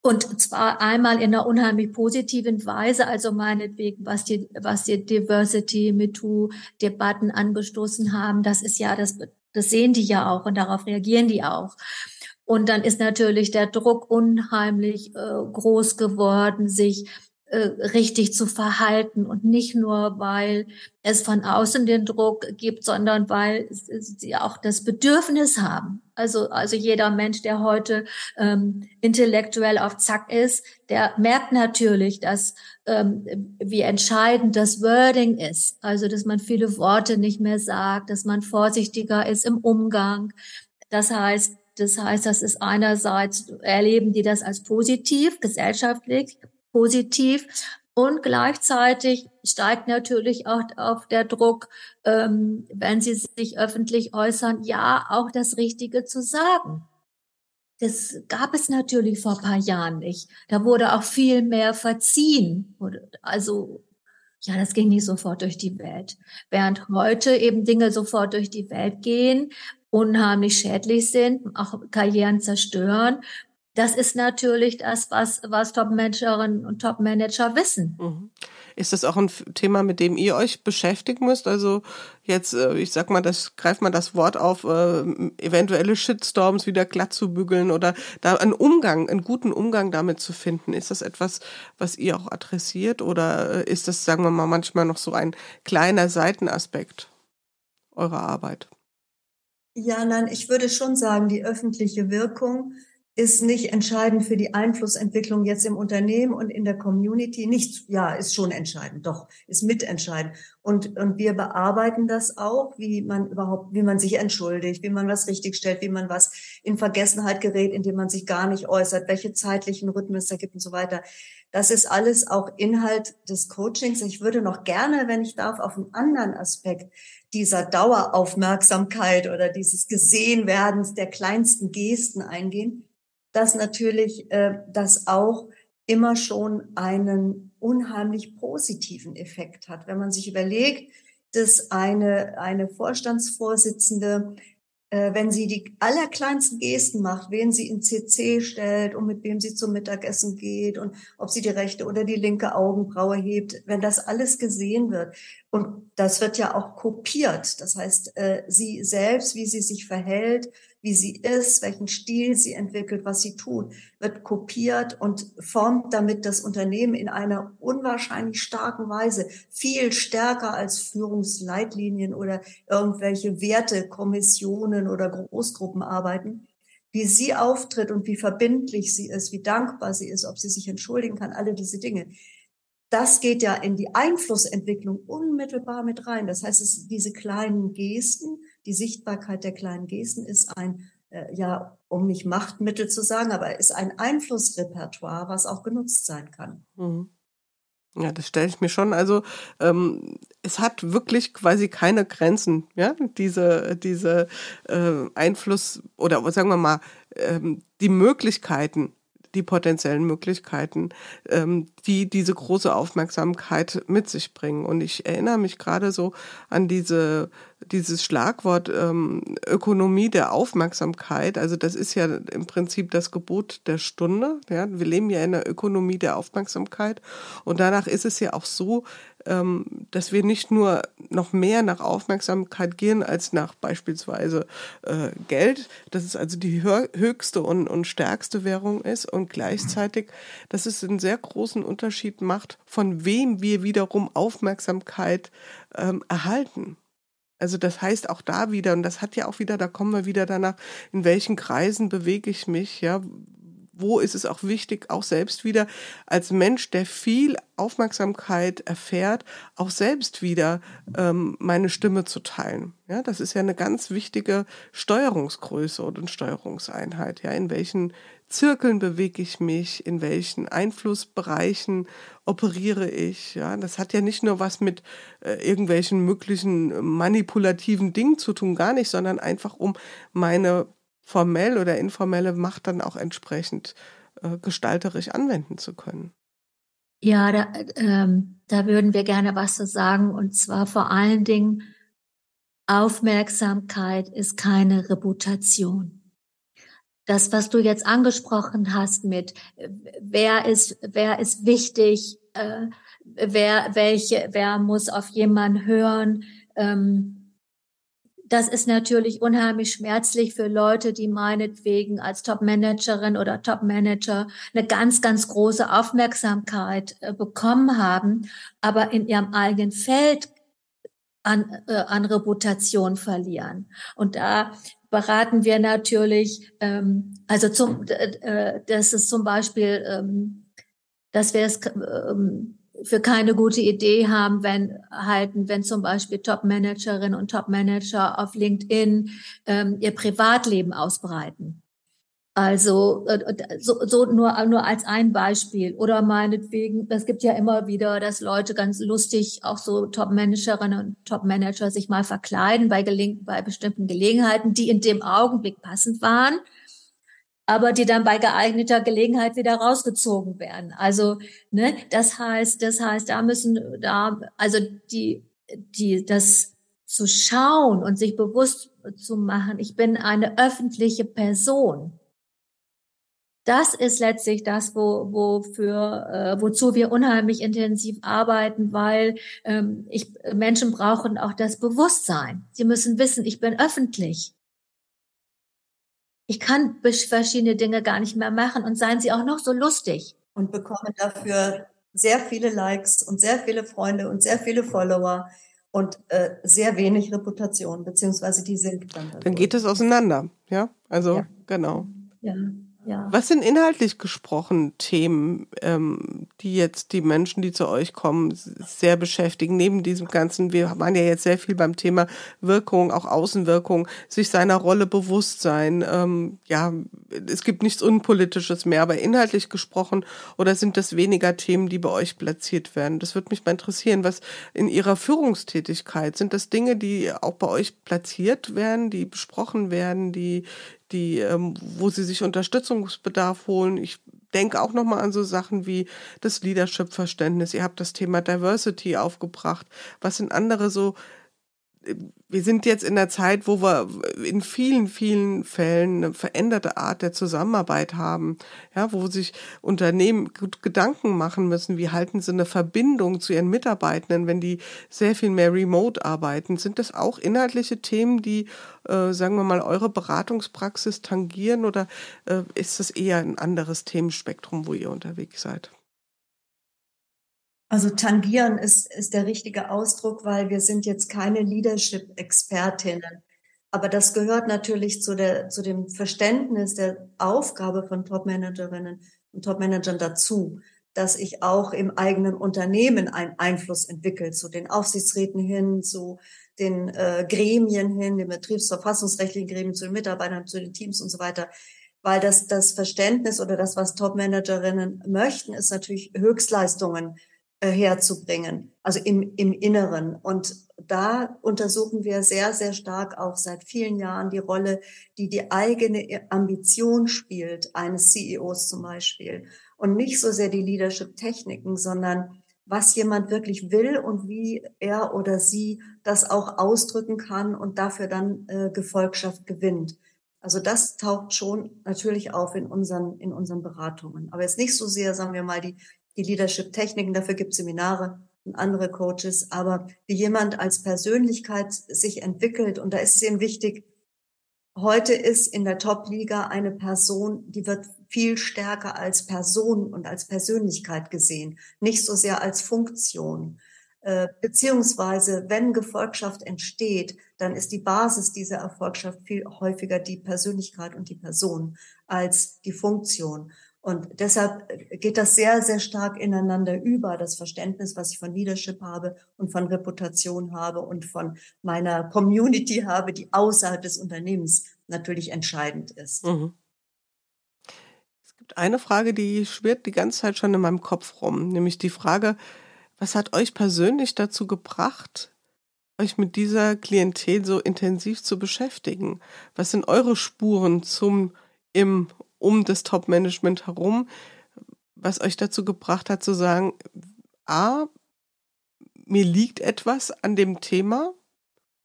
und zwar einmal in einer unheimlich positiven Weise, also meinetwegen, was die, was die Diversity, MeToo-Debatten angestoßen haben, das ist ja, das, das sehen die ja auch und darauf reagieren die auch. Und dann ist natürlich der Druck unheimlich äh, groß geworden, sich äh, richtig zu verhalten und nicht nur, weil es von außen den Druck gibt, sondern weil sie auch das Bedürfnis haben. Also, also jeder Mensch, der heute ähm, intellektuell auf Zack ist, der merkt natürlich, dass ähm, wie entscheidend das Wording ist. Also, dass man viele Worte nicht mehr sagt, dass man vorsichtiger ist im Umgang. Das heißt, das heißt, das ist einerseits erleben die das als positiv, gesellschaftlich, positiv. Und gleichzeitig steigt natürlich auch, auch der Druck, ähm, wenn sie sich öffentlich äußern, ja, auch das Richtige zu sagen. Das gab es natürlich vor paar Jahren nicht. Da wurde auch viel mehr verziehen. Also, ja, das ging nicht sofort durch die Welt. Während heute eben Dinge sofort durch die Welt gehen, unheimlich schädlich sind, auch Karrieren zerstören das ist natürlich das, was, was Top-Managerinnen und Top-Manager wissen. Mhm. Ist das auch ein Thema, mit dem ihr euch beschäftigen müsst? Also jetzt, äh, ich sag mal, das greift mal das Wort auf, äh, eventuelle Shitstorms wieder glatt zu bügeln oder da einen Umgang, einen guten Umgang damit zu finden. Ist das etwas, was ihr auch adressiert oder äh, ist das, sagen wir mal, manchmal noch so ein kleiner Seitenaspekt eurer Arbeit? Ja, nein, ich würde schon sagen, die öffentliche Wirkung ist nicht entscheidend für die Einflussentwicklung jetzt im Unternehmen und in der Community. Nicht, ja, ist schon entscheidend, doch, ist mitentscheidend. Und, und wir bearbeiten das auch, wie man überhaupt, wie man sich entschuldigt, wie man was richtigstellt, wie man was in Vergessenheit gerät, indem man sich gar nicht äußert, welche zeitlichen Rhythmen es da gibt und so weiter. Das ist alles auch Inhalt des Coachings. Ich würde noch gerne, wenn ich darf, auf einen anderen Aspekt dieser Daueraufmerksamkeit oder dieses Gesehenwerdens der kleinsten Gesten eingehen dass natürlich äh, das auch immer schon einen unheimlich positiven Effekt hat. Wenn man sich überlegt, dass eine, eine Vorstandsvorsitzende, äh, wenn sie die allerkleinsten Gesten macht, wen sie in CC stellt und mit wem sie zum Mittagessen geht und ob sie die rechte oder die linke Augenbraue hebt, wenn das alles gesehen wird. Und das wird ja auch kopiert. Das heißt, äh, sie selbst, wie sie sich verhält, wie sie ist, welchen Stil sie entwickelt, was sie tut, wird kopiert und formt damit das Unternehmen in einer unwahrscheinlich starken Weise, viel stärker als Führungsleitlinien oder irgendwelche Wertekommissionen oder Großgruppen arbeiten. Wie sie auftritt und wie verbindlich sie ist, wie dankbar sie ist, ob sie sich entschuldigen kann, alle diese Dinge das geht ja in die Einflussentwicklung unmittelbar mit rein. Das heißt, es, diese kleinen Gesten, die Sichtbarkeit der kleinen Gesten ist ein, äh, ja, um nicht Machtmittel zu sagen, aber ist ein Einflussrepertoire, was auch genutzt sein kann. Mhm. Ja, das stelle ich mir schon. Also ähm, es hat wirklich quasi keine Grenzen, ja, diese, diese äh, Einfluss oder sagen wir mal, ähm, die Möglichkeiten, die potenziellen Möglichkeiten, ähm, die diese große Aufmerksamkeit mit sich bringen. Und ich erinnere mich gerade so an diese dieses Schlagwort ähm, Ökonomie der Aufmerksamkeit, also das ist ja im Prinzip das Gebot der Stunde. Ja? Wir leben ja in einer Ökonomie der Aufmerksamkeit und danach ist es ja auch so, ähm, dass wir nicht nur noch mehr nach Aufmerksamkeit gehen als nach beispielsweise äh, Geld, dass es also die höchste und, und stärkste Währung ist und gleichzeitig, dass es einen sehr großen Unterschied macht, von wem wir wiederum Aufmerksamkeit ähm, erhalten. Also das heißt auch da wieder, und das hat ja auch wieder, da kommen wir wieder danach, in welchen Kreisen bewege ich mich, ja, wo ist es auch wichtig, auch selbst wieder als Mensch, der viel Aufmerksamkeit erfährt, auch selbst wieder ähm, meine Stimme zu teilen. Ja, das ist ja eine ganz wichtige Steuerungsgröße und Steuerungseinheit. Ja, in welchen Zirkeln bewege ich mich, in welchen Einflussbereichen operiere ich. Ja, das hat ja nicht nur was mit äh, irgendwelchen möglichen manipulativen Dingen zu tun, gar nicht, sondern einfach um meine formell oder informelle Macht dann auch entsprechend äh, gestalterisch anwenden zu können. Ja, da, ähm, da würden wir gerne was zu sagen. Und zwar vor allen Dingen, Aufmerksamkeit ist keine Reputation. Das, was du jetzt angesprochen hast mit, wer ist, wer ist wichtig, äh, wer, welche, wer muss auf jemanden hören, ähm, das ist natürlich unheimlich schmerzlich für Leute, die meinetwegen als Top-Managerin oder Top-Manager eine ganz, ganz große Aufmerksamkeit äh, bekommen haben, aber in ihrem eigenen Feld an, äh, an Reputation verlieren. Und da beraten wir natürlich, ähm, also zum, äh, das ist zum Beispiel, ähm, dass wir es ähm, für keine gute Idee haben, wenn halten, wenn zum Beispiel Top-Managerinnen und Top-Manager auf LinkedIn ähm, ihr Privatleben ausbreiten. Also äh, so, so nur nur als ein Beispiel oder meinetwegen, es gibt ja immer wieder, dass Leute ganz lustig auch so Top-Managerinnen und Top-Manager sich mal verkleiden bei, bei bestimmten Gelegenheiten, die in dem Augenblick passend waren aber die dann bei geeigneter Gelegenheit wieder rausgezogen werden. Also, ne, das heißt, das heißt, da müssen da, also die, die, das zu schauen und sich bewusst zu machen, ich bin eine öffentliche Person. Das ist letztlich das, wo, wofür, äh, wozu wir unheimlich intensiv arbeiten, weil ähm, ich, Menschen brauchen auch das Bewusstsein. Sie müssen wissen, ich bin öffentlich ich kann verschiedene Dinge gar nicht mehr machen und seien sie auch noch so lustig. Und bekomme dafür sehr viele Likes und sehr viele Freunde und sehr viele Follower und äh, sehr wenig Reputation, beziehungsweise die sind dann. Dann geht es auseinander, ja? Also, ja. genau. Ja. Ja. Was sind inhaltlich gesprochen Themen, ähm, die jetzt die Menschen, die zu euch kommen, sehr beschäftigen? Neben diesem ganzen, wir waren ja jetzt sehr viel beim Thema Wirkung, auch Außenwirkung, sich seiner Rolle bewusst sein. Ähm, ja, es gibt nichts Unpolitisches mehr, aber inhaltlich gesprochen oder sind das weniger Themen, die bei euch platziert werden? Das würde mich mal interessieren, was in Ihrer Führungstätigkeit sind das Dinge, die auch bei euch platziert werden, die besprochen werden, die die, ähm, wo sie sich Unterstützungsbedarf holen. Ich denke auch nochmal an so Sachen wie das Leadership-Verständnis. Ihr habt das Thema Diversity aufgebracht. Was sind andere so wir sind jetzt in der Zeit, wo wir in vielen, vielen Fällen eine veränderte Art der Zusammenarbeit haben, ja, wo sich Unternehmen gut Gedanken machen müssen, wie halten sie eine Verbindung zu ihren Mitarbeitenden, wenn die sehr viel mehr remote arbeiten. Sind das auch inhaltliche Themen, die, äh, sagen wir mal, eure Beratungspraxis tangieren oder äh, ist das eher ein anderes Themenspektrum, wo ihr unterwegs seid? Also tangieren ist, ist der richtige Ausdruck, weil wir sind jetzt keine Leadership-Expertinnen. Aber das gehört natürlich zu, der, zu dem Verständnis der Aufgabe von Top-Managerinnen und Top-Managern dazu, dass ich auch im eigenen Unternehmen einen Einfluss entwickle, zu den Aufsichtsräten hin, zu den äh, Gremien hin, den betriebsverfassungsrechtlichen Gremien, zu den Mitarbeitern, zu den Teams und so weiter. Weil das, das Verständnis oder das, was Top-Managerinnen möchten, ist natürlich Höchstleistungen herzubringen, also im, im Inneren. Und da untersuchen wir sehr, sehr stark auch seit vielen Jahren die Rolle, die die eigene Ambition spielt, eines CEOs zum Beispiel. Und nicht so sehr die Leadership-Techniken, sondern was jemand wirklich will und wie er oder sie das auch ausdrücken kann und dafür dann äh, Gefolgschaft gewinnt. Also das taucht schon natürlich auf in unseren, in unseren Beratungen. Aber jetzt nicht so sehr, sagen wir mal, die die Leadership-Techniken, dafür gibt es Seminare und andere Coaches, aber wie jemand als Persönlichkeit sich entwickelt, und da ist es eben wichtig, heute ist in der Top-Liga eine Person, die wird viel stärker als Person und als Persönlichkeit gesehen, nicht so sehr als Funktion. Äh, beziehungsweise, wenn Gefolgschaft entsteht, dann ist die Basis dieser Erfolgschaft viel häufiger die Persönlichkeit und die Person als die Funktion. Und deshalb geht das sehr, sehr stark ineinander über, das Verständnis, was ich von Leadership habe und von Reputation habe und von meiner Community habe, die außerhalb des Unternehmens natürlich entscheidend ist. Mhm. Es gibt eine Frage, die schwirrt die ganze Zeit schon in meinem Kopf rum, nämlich die Frage, was hat euch persönlich dazu gebracht, euch mit dieser Klientel so intensiv zu beschäftigen? Was sind eure Spuren zum im um das Top-Management herum, was euch dazu gebracht hat zu sagen, a, mir liegt etwas an dem Thema,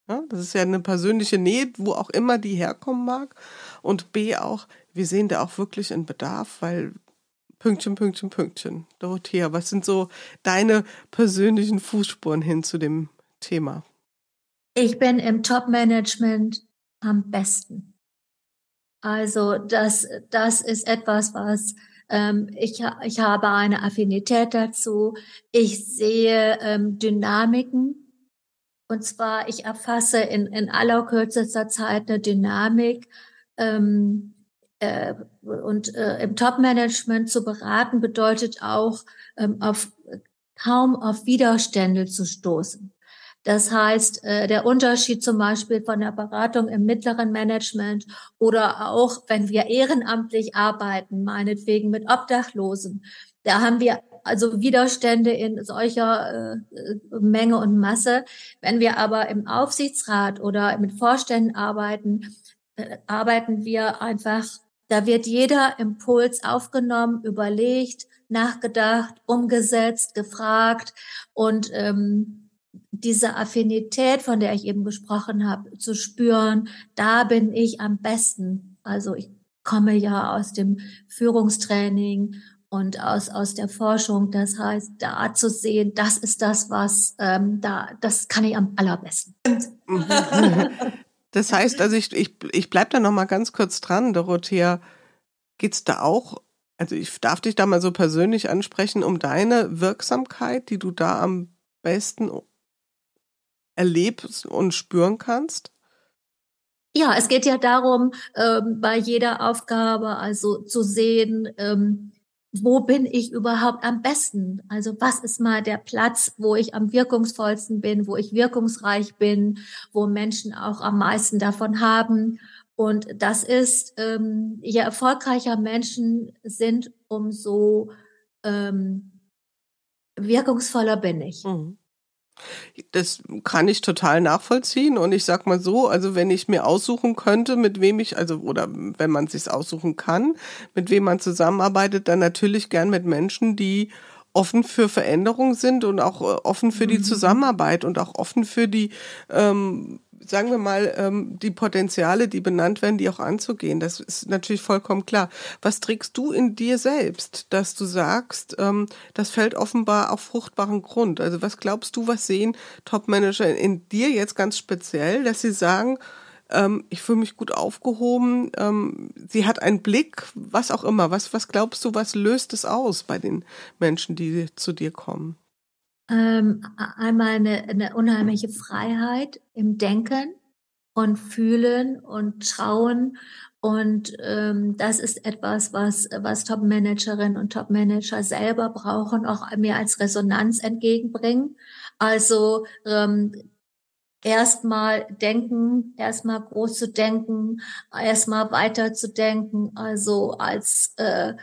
ja, das ist ja eine persönliche Nähe, wo auch immer die herkommen mag, und b auch, wir sehen da auch wirklich einen Bedarf, weil Pünktchen, Pünktchen, Pünktchen. Dorothea, was sind so deine persönlichen Fußspuren hin zu dem Thema? Ich bin im Top-Management am besten. Also das, das ist etwas, was ähm, ich, ich habe eine Affinität dazu. Ich sehe ähm, Dynamiken. Und zwar, ich erfasse in, in aller kürzester Zeit eine Dynamik. Ähm, äh, und äh, im Top-Management zu beraten bedeutet auch, ähm, auf, kaum auf Widerstände zu stoßen. Das heißt, äh, der Unterschied zum Beispiel von der Beratung im mittleren Management oder auch, wenn wir ehrenamtlich arbeiten, meinetwegen mit Obdachlosen, da haben wir also Widerstände in solcher äh, Menge und Masse. Wenn wir aber im Aufsichtsrat oder mit Vorständen arbeiten, äh, arbeiten wir einfach, da wird jeder Impuls aufgenommen, überlegt, nachgedacht, umgesetzt, gefragt und ähm, diese Affinität, von der ich eben gesprochen habe, zu spüren, da bin ich am besten. Also ich komme ja aus dem Führungstraining und aus, aus der Forschung. Das heißt, da zu sehen, das ist das, was ähm, da, das kann ich am allerbesten. Das heißt, also ich, ich, ich bleib da noch mal ganz kurz dran, Dorothea. Geht's da auch, also ich darf dich da mal so persönlich ansprechen, um deine Wirksamkeit, die du da am besten erlebst und spüren kannst? Ja, es geht ja darum, ähm, bei jeder Aufgabe also zu sehen, ähm, wo bin ich überhaupt am besten? Also was ist mal der Platz, wo ich am wirkungsvollsten bin, wo ich wirkungsreich bin, wo Menschen auch am meisten davon haben? Und das ist, ähm, je erfolgreicher Menschen sind, umso ähm, wirkungsvoller bin ich. Mhm. Das kann ich total nachvollziehen und ich sag mal so, also wenn ich mir aussuchen könnte, mit wem ich, also oder wenn man sich aussuchen kann, mit wem man zusammenarbeitet, dann natürlich gern mit Menschen, die offen für Veränderung sind und auch äh, offen für die mhm. Zusammenarbeit und auch offen für die ähm, sagen wir mal, ähm, die Potenziale, die benannt werden, die auch anzugehen. Das ist natürlich vollkommen klar. Was trägst du in dir selbst, dass du sagst, ähm, das fällt offenbar auf fruchtbaren Grund? Also was glaubst du, was sehen Top-Manager in dir jetzt ganz speziell, dass sie sagen, ähm, ich fühle mich gut aufgehoben, ähm, sie hat einen Blick, was auch immer. Was, was glaubst du, was löst es aus bei den Menschen, die zu dir kommen? Ähm, einmal eine, eine unheimliche Freiheit im Denken und Fühlen und Schauen. Und ähm, das ist etwas, was, was Top-Managerinnen und Top-Manager selber brauchen, auch mir als Resonanz entgegenbringen. Also ähm, erstmal denken, erstmal groß zu denken, erstmal weiter zu denken, also als äh,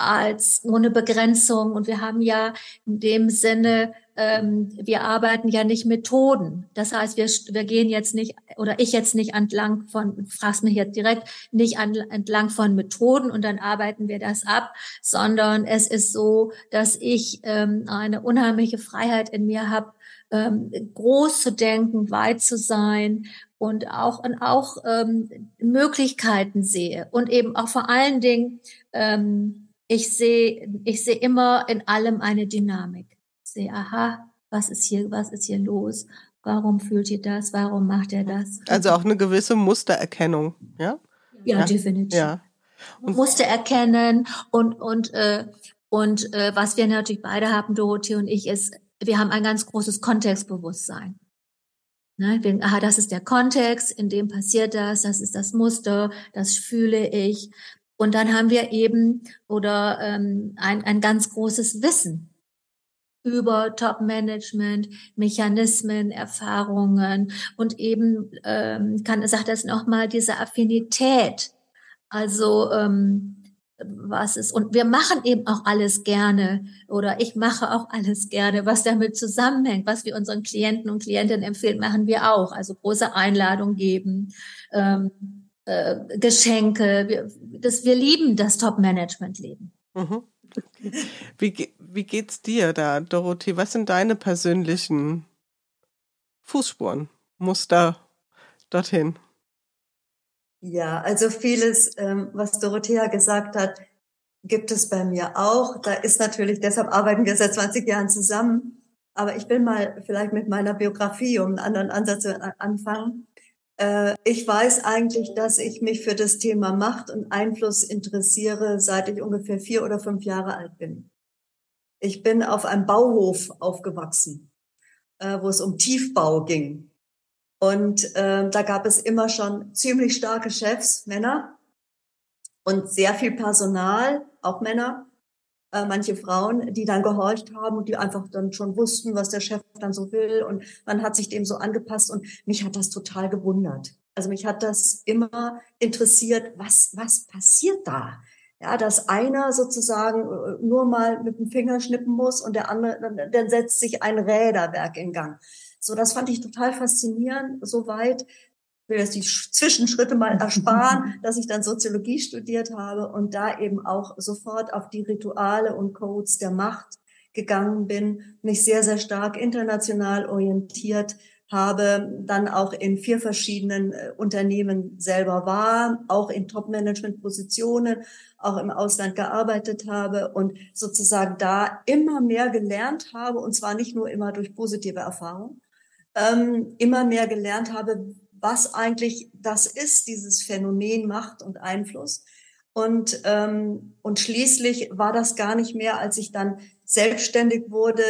als ohne Begrenzung. Und wir haben ja in dem Sinne, ähm, wir arbeiten ja nicht Methoden. Das heißt, wir, wir gehen jetzt nicht, oder ich jetzt nicht entlang von, fragst mich jetzt direkt, nicht an, entlang von Methoden und dann arbeiten wir das ab, sondern es ist so, dass ich ähm, eine unheimliche Freiheit in mir habe, ähm, groß zu denken, weit zu sein und auch und auch ähm, Möglichkeiten sehe und eben auch vor allen Dingen ähm, ich sehe, ich sehe immer in allem eine Dynamik. Ich sehe, aha, was ist hier, was ist hier los? Warum fühlt ihr das? Warum macht er das? Also auch eine gewisse Mustererkennung, ja? Ja, ja. definitiv. Ja. Und Muster erkennen und und äh, und äh, was wir natürlich beide haben, Dorothee und ich, ist, wir haben ein ganz großes Kontextbewusstsein. Ne? Wir, aha, das ist der Kontext, in dem passiert das, das ist das Muster, das fühle ich. Und dann haben wir eben oder ähm, ein, ein ganz großes Wissen über Top-Management, Mechanismen, Erfahrungen und eben ähm, kann sagt das nochmal diese Affinität. Also ähm, was ist und wir machen eben auch alles gerne oder ich mache auch alles gerne, was damit zusammenhängt, was wir unseren Klienten und Klientinnen empfehlen, machen wir auch. Also große Einladung geben, ähm, äh, Geschenke. Wir, das, wir lieben das Top-Management-Leben. Mhm. Wie, wie geht's dir da, Dorothee? Was sind deine persönlichen Fußspuren, Muster dorthin? Ja, also vieles, ähm, was Dorothea gesagt hat, gibt es bei mir auch. Da ist natürlich, deshalb arbeiten wir seit 20 Jahren zusammen. Aber ich will mal vielleicht mit meiner Biografie um einen anderen Ansatz anfangen. Äh, ich weiß eigentlich, dass ich mich für das Thema Macht und Einfluss interessiere, seit ich ungefähr vier oder fünf Jahre alt bin. Ich bin auf einem Bauhof aufgewachsen, äh, wo es um Tiefbau ging. Und äh, da gab es immer schon ziemlich starke Chefs, Männer, und sehr viel Personal, auch Männer, äh, manche Frauen, die dann gehorcht haben und die einfach dann schon wussten, was der Chef dann so will. Und man hat sich dem so angepasst und mich hat das total gewundert. Also mich hat das immer interessiert, was, was passiert da? ja, dass einer sozusagen äh, nur mal mit dem Finger schnippen muss und der andere, dann, dann setzt sich ein Räderwerk in Gang. So, das fand ich total faszinierend, soweit. Ich will jetzt die Zwischenschritte mal ersparen, dass ich dann Soziologie studiert habe und da eben auch sofort auf die Rituale und Codes der Macht gegangen bin, mich sehr, sehr stark international orientiert habe dann auch in vier verschiedenen äh, Unternehmen selber war, auch in Top-Management-Positionen, auch im Ausland gearbeitet habe und sozusagen da immer mehr gelernt habe, und zwar nicht nur immer durch positive Erfahrungen, ähm, immer mehr gelernt habe, was eigentlich das ist, dieses Phänomen Macht und Einfluss. Und, ähm, und schließlich war das gar nicht mehr, als ich dann selbstständig wurde,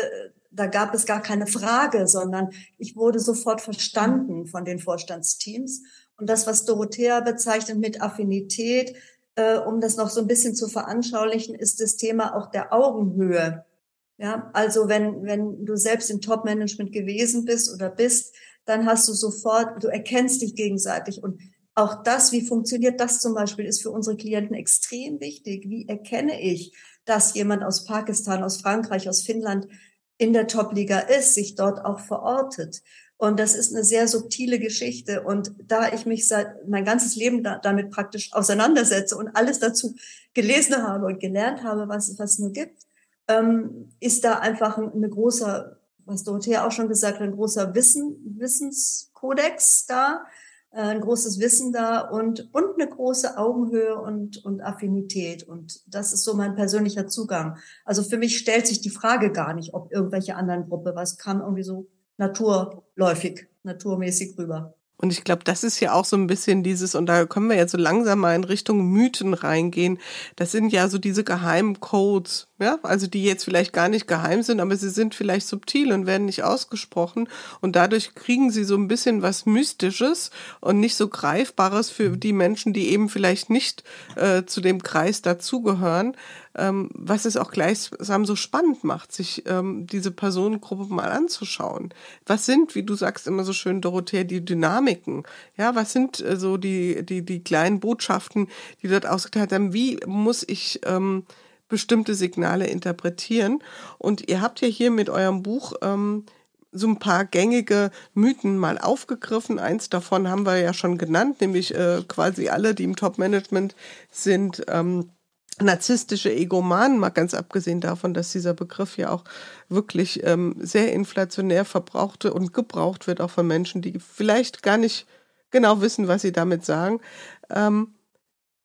da gab es gar keine Frage, sondern ich wurde sofort verstanden von den Vorstandsteams. Und das, was Dorothea bezeichnet mit Affinität, äh, um das noch so ein bisschen zu veranschaulichen, ist das Thema auch der Augenhöhe. Ja, also wenn, wenn du selbst im Top-Management gewesen bist oder bist, dann hast du sofort, du erkennst dich gegenseitig und auch das, wie funktioniert das zum Beispiel, ist für unsere Klienten extrem wichtig. Wie erkenne ich, dass jemand aus Pakistan, aus Frankreich, aus Finnland in der Top-Liga ist, sich dort auch verortet. Und das ist eine sehr subtile Geschichte. Und da ich mich seit mein ganzes Leben da, damit praktisch auseinandersetze und alles dazu gelesen habe und gelernt habe, was was nur gibt, ähm, ist da einfach ein, eine großer, was Dorothea auch schon gesagt hat, ein großer Wissen, Wissenskodex da, äh, ein großes Wissen da und, und eine große Augenhöhe und, und Affinität. Und das ist so mein persönlicher Zugang. Also für mich stellt sich die Frage gar nicht, ob irgendwelche anderen Gruppe, was kam irgendwie so naturläufig, naturmäßig rüber. Und ich glaube, das ist ja auch so ein bisschen dieses, und da können wir jetzt so langsam mal in Richtung Mythen reingehen. Das sind ja so diese Geheimcodes, ja, also die jetzt vielleicht gar nicht geheim sind, aber sie sind vielleicht subtil und werden nicht ausgesprochen. Und dadurch kriegen sie so ein bisschen was Mystisches und nicht so Greifbares für die Menschen, die eben vielleicht nicht äh, zu dem Kreis dazugehören ähm, was es auch gleichsam so spannend macht, sich ähm, diese Personengruppe mal anzuschauen. Was sind, wie du sagst immer so schön, Dorothea, die Dynamiken? Ja, was sind äh, so die, die, die kleinen Botschaften, die dort ausgeteilt haben? Wie muss ich ähm, bestimmte Signale interpretieren? Und ihr habt ja hier mit eurem Buch ähm, so ein paar gängige Mythen mal aufgegriffen. Eins davon haben wir ja schon genannt, nämlich äh, quasi alle, die im Top-Management sind, ähm, narzisstische Egomanen, mal ganz abgesehen davon, dass dieser Begriff ja auch wirklich ähm, sehr inflationär verbrauchte und gebraucht wird, auch von Menschen, die vielleicht gar nicht genau wissen, was sie damit sagen. Ähm,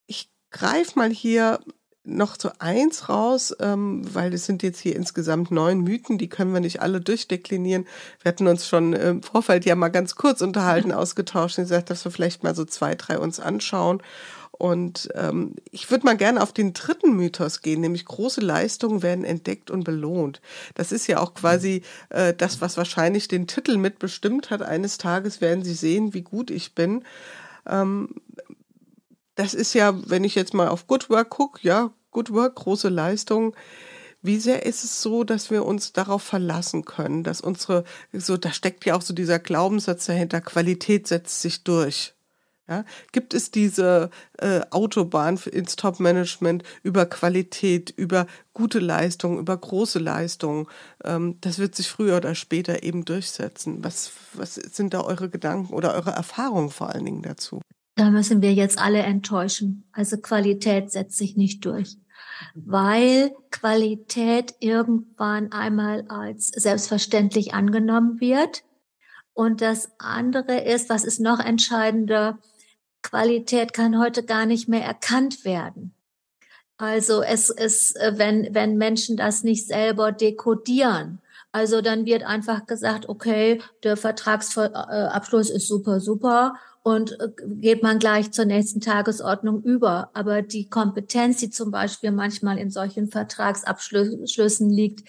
ich greife mal hier noch so eins raus, ähm, weil es sind jetzt hier insgesamt neun Mythen, die können wir nicht alle durchdeklinieren. Wir hatten uns schon im Vorfeld ja mal ganz kurz unterhalten, ausgetauscht und gesagt, dass wir vielleicht mal so zwei, drei uns anschauen. Und ähm, ich würde mal gerne auf den dritten Mythos gehen, nämlich große Leistungen werden entdeckt und belohnt. Das ist ja auch quasi äh, das, was wahrscheinlich den Titel mitbestimmt hat. Eines Tages werden Sie sehen, wie gut ich bin. Ähm, das ist ja, wenn ich jetzt mal auf Good Work gucke, ja, Good Work, große Leistung. Wie sehr ist es so, dass wir uns darauf verlassen können, dass unsere, so, da steckt ja auch so dieser Glaubenssatz dahinter, Qualität setzt sich durch. Ja, gibt es diese äh, Autobahn ins Top-Management über Qualität, über gute Leistung, über große Leistung? Ähm, das wird sich früher oder später eben durchsetzen. Was, was sind da eure Gedanken oder eure Erfahrungen vor allen Dingen dazu? Da müssen wir jetzt alle enttäuschen. Also Qualität setzt sich nicht durch, weil Qualität irgendwann einmal als selbstverständlich angenommen wird. Und das andere ist, was ist noch entscheidender? Qualität kann heute gar nicht mehr erkannt werden. Also es ist, wenn, wenn Menschen das nicht selber dekodieren, also dann wird einfach gesagt, okay, der Vertragsabschluss ist super, super und äh, geht man gleich zur nächsten Tagesordnung über. Aber die Kompetenz, die zum Beispiel manchmal in solchen Vertragsabschlüssen liegt,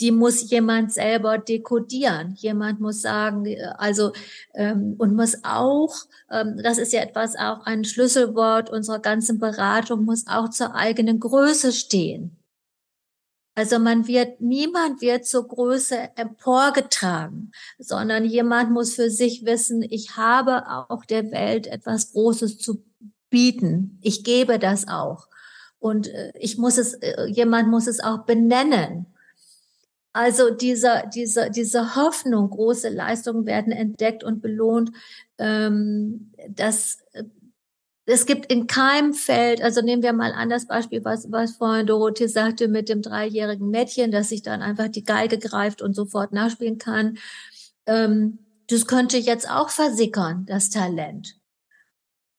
die muss jemand selber dekodieren. Jemand muss sagen, äh, also ähm, und muss auch, ähm, das ist ja etwas auch ein Schlüsselwort unserer ganzen Beratung, muss auch zur eigenen Größe stehen. Also man wird, niemand wird zur Größe emporgetragen, sondern jemand muss für sich wissen, ich habe auch der Welt etwas Großes zu bieten. Ich gebe das auch. Und äh, ich muss es, äh, jemand muss es auch benennen. Also diese, diese, diese Hoffnung, große Leistungen werden entdeckt und belohnt, ähm, das äh, es gibt in keinem Feld, also nehmen wir mal an das Beispiel, was, was vorhin Dorothee sagte mit dem dreijährigen Mädchen, dass sich dann einfach die Geige greift und sofort nachspielen kann. Ähm, das könnte jetzt auch versickern, das Talent.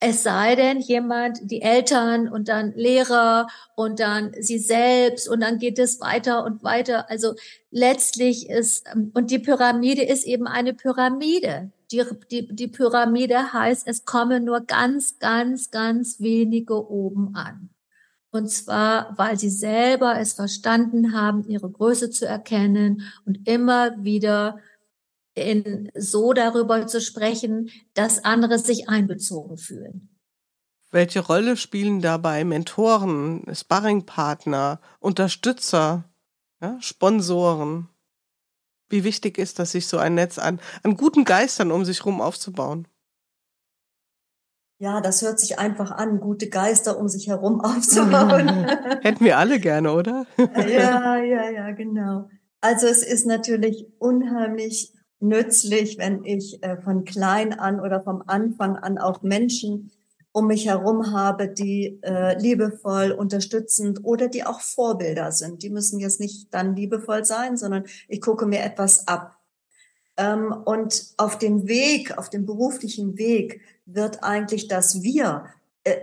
Es sei denn, jemand, die Eltern und dann Lehrer und dann sie selbst und dann geht es weiter und weiter. Also letztlich ist, ähm, und die Pyramide ist eben eine Pyramide. Die, die, die Pyramide heißt, es kommen nur ganz, ganz, ganz wenige oben an. Und zwar, weil sie selber es verstanden haben, ihre Größe zu erkennen und immer wieder in, so darüber zu sprechen, dass andere sich einbezogen fühlen. Welche Rolle spielen dabei Mentoren, Sparringpartner, Unterstützer, ja, Sponsoren? Wie wichtig ist das, sich so ein Netz an, an guten Geistern um sich herum aufzubauen? Ja, das hört sich einfach an, gute Geister um sich herum aufzubauen. Hätten wir alle gerne, oder? ja, ja, ja, genau. Also es ist natürlich unheimlich nützlich, wenn ich äh, von klein an oder vom Anfang an auch Menschen um mich herum habe, die äh, liebevoll, unterstützend oder die auch Vorbilder sind. Die müssen jetzt nicht dann liebevoll sein, sondern ich gucke mir etwas ab. Ähm, und auf dem Weg, auf dem beruflichen Weg wird eigentlich das Wir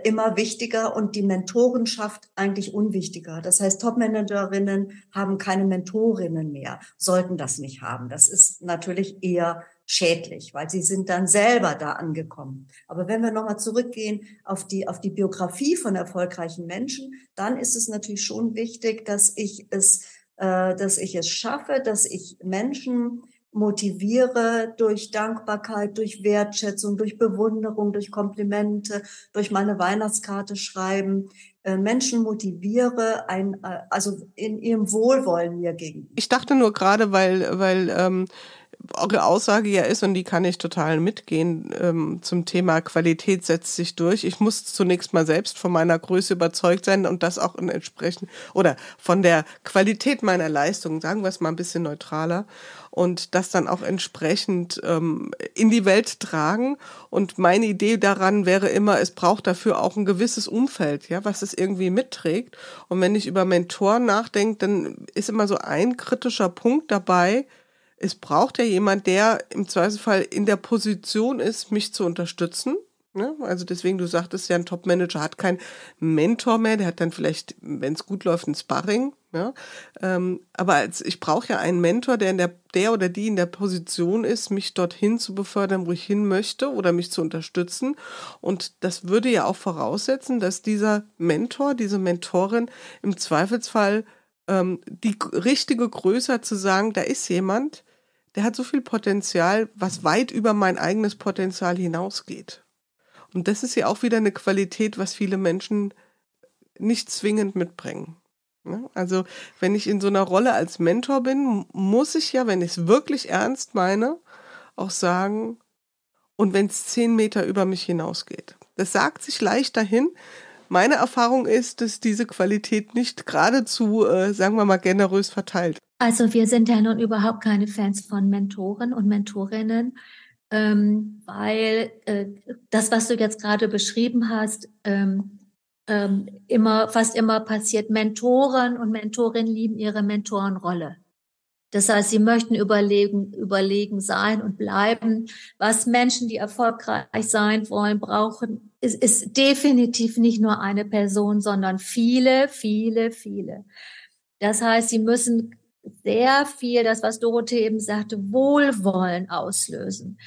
immer wichtiger und die Mentorenschaft eigentlich unwichtiger. Das heißt, Topmanagerinnen haben keine Mentorinnen mehr, sollten das nicht haben. Das ist natürlich eher schädlich, weil sie sind dann selber da angekommen. Aber wenn wir nochmal zurückgehen auf die, auf die Biografie von erfolgreichen Menschen, dann ist es natürlich schon wichtig, dass ich es, äh, dass ich es schaffe, dass ich Menschen motiviere durch Dankbarkeit, durch Wertschätzung, durch Bewunderung, durch Komplimente, durch meine Weihnachtskarte schreiben, äh, Menschen motiviere, ein, äh, also in ihrem Wohlwollen mir gegenüber. Ich dachte nur gerade, weil, weil ähm, eure Aussage ja ist, und die kann ich total mitgehen, ähm, zum Thema Qualität setzt sich durch. Ich muss zunächst mal selbst von meiner Größe überzeugt sein und das auch entsprechend, oder von der Qualität meiner Leistung, sagen wir es mal ein bisschen neutraler, und das dann auch entsprechend ähm, in die Welt tragen. Und meine Idee daran wäre immer, es braucht dafür auch ein gewisses Umfeld, ja, was es irgendwie mitträgt. Und wenn ich über Mentoren nachdenke, dann ist immer so ein kritischer Punkt dabei, es braucht ja jemand, der im Zweifelsfall in der Position ist, mich zu unterstützen. Ne? Also deswegen, du sagtest ja, ein Top-Manager hat keinen Mentor mehr, der hat dann vielleicht, wenn es gut läuft, ein Sparring. Ja? Ähm, aber als, ich brauche ja einen Mentor, der, in der, der oder die in der Position ist, mich dorthin zu befördern, wo ich hin möchte oder mich zu unterstützen. Und das würde ja auch voraussetzen, dass dieser Mentor, diese Mentorin im Zweifelsfall ähm, die richtige Größe hat zu sagen, da ist jemand, der hat so viel Potenzial, was weit über mein eigenes Potenzial hinausgeht. Und das ist ja auch wieder eine Qualität, was viele Menschen nicht zwingend mitbringen. Ne? Also wenn ich in so einer Rolle als Mentor bin, muss ich ja, wenn ich es wirklich ernst meine, auch sagen, und wenn es zehn Meter über mich hinausgeht. Das sagt sich leicht dahin. Meine Erfahrung ist, dass diese Qualität nicht geradezu, äh, sagen wir mal, generös verteilt. Also wir sind ja nun überhaupt keine Fans von Mentoren und Mentorinnen, ähm, weil äh, das, was du jetzt gerade beschrieben hast, ähm, ähm, immer, fast immer passiert. Mentoren und Mentorinnen lieben ihre Mentorenrolle. Das heißt, sie möchten überlegen, überlegen sein und bleiben. Was Menschen, die erfolgreich sein wollen, brauchen, ist, ist definitiv nicht nur eine Person, sondern viele, viele, viele. Das heißt, sie müssen sehr viel, das was Dorothee eben sagte, Wohlwollen auslösen.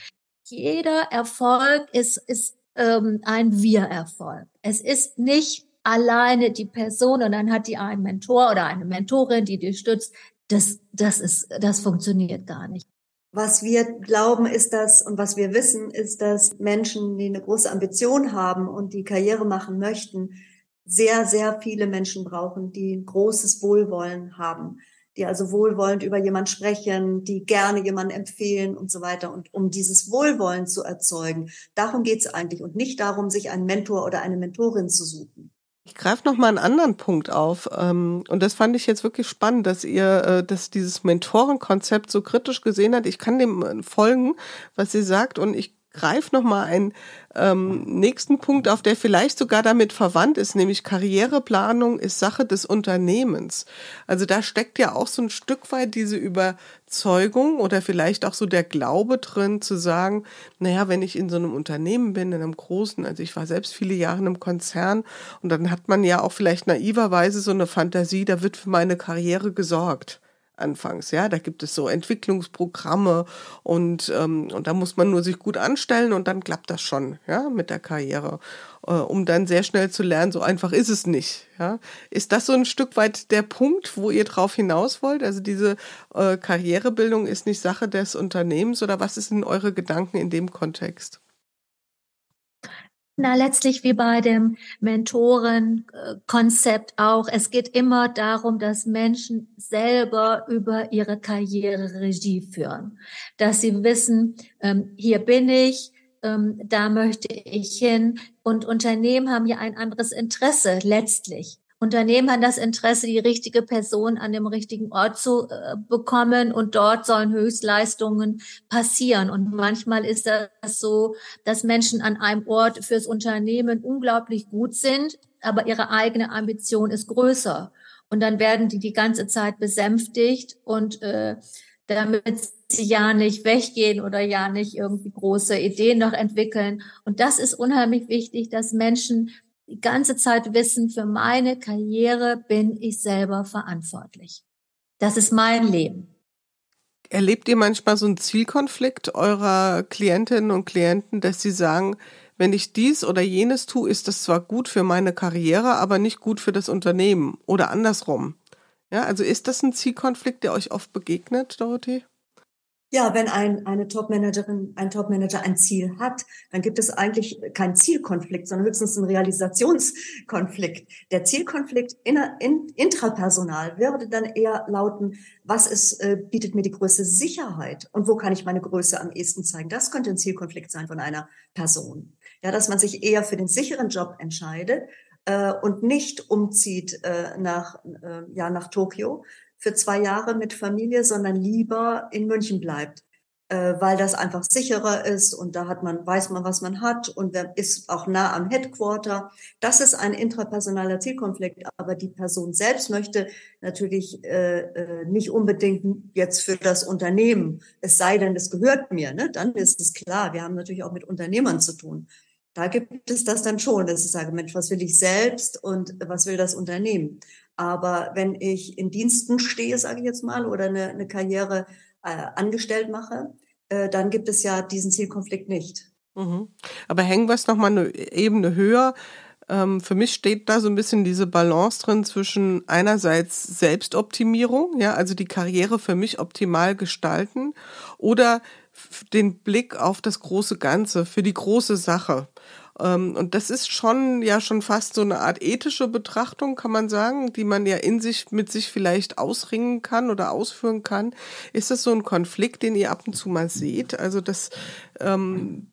Jeder Erfolg ist, ist ähm, ein Wir-Erfolg. Es ist nicht alleine die Person und dann hat die einen Mentor oder eine Mentorin, die dich stützt. Das, das ist, das funktioniert gar nicht. Was wir glauben ist das und was wir wissen ist, dass Menschen, die eine große Ambition haben und die Karriere machen möchten, sehr, sehr viele Menschen brauchen, die ein großes Wohlwollen haben die also wohlwollend über jemand sprechen, die gerne jemanden empfehlen und so weiter. Und um dieses Wohlwollen zu erzeugen, darum geht es eigentlich und nicht darum, sich einen Mentor oder eine Mentorin zu suchen. Ich greife noch mal einen anderen Punkt auf ähm, und das fand ich jetzt wirklich spannend, dass ihr, äh, dass dieses Mentorenkonzept so kritisch gesehen hat. Ich kann dem äh, folgen, was sie sagt und ich greife noch mal einen ähm, nächsten Punkt auf, der vielleicht sogar damit verwandt ist, nämlich Karriereplanung ist Sache des Unternehmens. Also da steckt ja auch so ein Stück weit diese Überzeugung oder vielleicht auch so der Glaube drin, zu sagen, naja, wenn ich in so einem Unternehmen bin, in einem großen, also ich war selbst viele Jahre in einem Konzern und dann hat man ja auch vielleicht naiverweise so eine Fantasie, da wird für meine Karriere gesorgt anfangs. Ja, da gibt es so Entwicklungsprogramme und, ähm, und da muss man nur sich gut anstellen und dann klappt das schon, ja, mit der Karriere, äh, um dann sehr schnell zu lernen, so einfach ist es nicht. Ja, ist das so ein Stück weit der Punkt, wo ihr drauf hinaus wollt? Also diese äh, Karrierebildung ist nicht Sache des Unternehmens oder was sind eure Gedanken in dem Kontext? Na, letztlich wie bei dem Mentorenkonzept auch. Es geht immer darum, dass Menschen selber über ihre Karriere Regie führen. Dass sie wissen, ähm, hier bin ich, ähm, da möchte ich hin. Und Unternehmen haben ja ein anderes Interesse letztlich. Unternehmen haben das Interesse, die richtige Person an dem richtigen Ort zu äh, bekommen und dort sollen Höchstleistungen passieren. Und manchmal ist das so, dass Menschen an einem Ort fürs Unternehmen unglaublich gut sind, aber ihre eigene Ambition ist größer. Und dann werden die die ganze Zeit besänftigt und äh, damit sie ja nicht weggehen oder ja nicht irgendwie große Ideen noch entwickeln. Und das ist unheimlich wichtig, dass Menschen die ganze Zeit wissen, für meine Karriere bin ich selber verantwortlich. Das ist mein Leben. Erlebt ihr manchmal so einen Zielkonflikt eurer Klientinnen und Klienten, dass sie sagen, wenn ich dies oder jenes tue, ist das zwar gut für meine Karriere, aber nicht gut für das Unternehmen oder andersrum? Ja, also ist das ein Zielkonflikt, der euch oft begegnet, Dorothee? Ja, wenn ein, eine Topmanagerin, ein Topmanager ein Ziel hat, dann gibt es eigentlich keinen Zielkonflikt, sondern höchstens einen Realisationskonflikt. Der Zielkonflikt inner, in, intrapersonal würde dann eher lauten, was ist, äh, bietet mir die größte Sicherheit und wo kann ich meine Größe am ehesten zeigen? Das könnte ein Zielkonflikt sein von einer Person. Ja, dass man sich eher für den sicheren Job entscheidet, äh, und nicht umzieht äh, nach, äh, ja, nach Tokio, für zwei Jahre mit Familie, sondern lieber in München bleibt, äh, weil das einfach sicherer ist und da hat man, weiß man, was man hat und ist auch nah am Headquarter. Das ist ein intrapersonaler Zielkonflikt, aber die Person selbst möchte natürlich äh, äh, nicht unbedingt jetzt für das Unternehmen, es sei denn, es gehört mir, ne? dann ist es klar. Wir haben natürlich auch mit Unternehmern zu tun. Da gibt es das dann schon, dass ich sage, Mensch, was will ich selbst und was will das Unternehmen? Aber wenn ich in Diensten stehe, sage ich jetzt mal, oder eine, eine Karriere äh, angestellt mache, äh, dann gibt es ja diesen Zielkonflikt nicht. Mhm. Aber hängen wir es nochmal eine Ebene höher. Ähm, für mich steht da so ein bisschen diese Balance drin zwischen einerseits Selbstoptimierung, ja, also die Karriere für mich optimal gestalten oder den Blick auf das große Ganze, für die große Sache. Ähm, und das ist schon ja schon fast so eine Art ethische Betrachtung, kann man sagen, die man ja in sich mit sich vielleicht ausringen kann oder ausführen kann. Ist das so ein Konflikt, den ihr ab und zu mal seht? Also dass, ähm,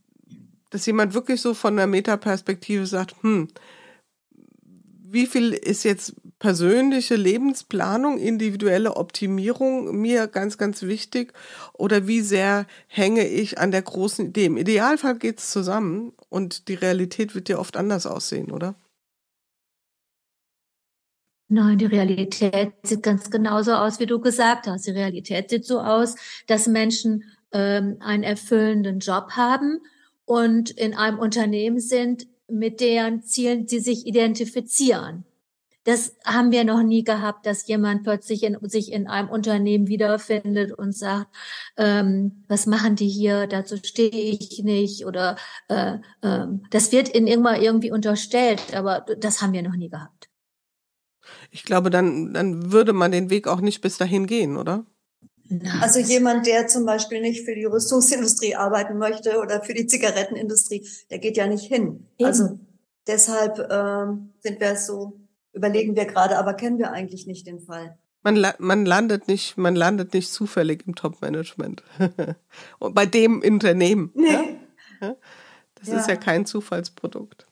dass jemand wirklich so von der Metaperspektive sagt, hm, wie viel ist jetzt persönliche Lebensplanung, individuelle Optimierung mir ganz, ganz wichtig? Oder wie sehr hänge ich an der großen Idee? Im Idealfall geht es zusammen und die Realität wird ja oft anders aussehen, oder? Nein, die Realität sieht ganz genauso aus, wie du gesagt hast. Die Realität sieht so aus, dass Menschen ähm, einen erfüllenden Job haben und in einem Unternehmen sind, mit deren Zielen sie sich identifizieren. Das haben wir noch nie gehabt, dass jemand plötzlich in, sich in einem Unternehmen wiederfindet und sagt, ähm, was machen die hier, dazu stehe ich nicht oder äh, äh, das wird in irgendwann irgendwie unterstellt, aber das haben wir noch nie gehabt. Ich glaube, dann, dann würde man den Weg auch nicht bis dahin gehen, oder? Also jemand, der zum Beispiel nicht für die Rüstungsindustrie arbeiten möchte oder für die Zigarettenindustrie, der geht ja nicht hin. Eben. Also deshalb ähm, sind wir so, überlegen wir gerade, aber kennen wir eigentlich nicht den Fall. Man, man landet nicht, man landet nicht zufällig im Top-Management. Und bei dem Unternehmen. Nee. Ja? Das ja. ist ja kein Zufallsprodukt.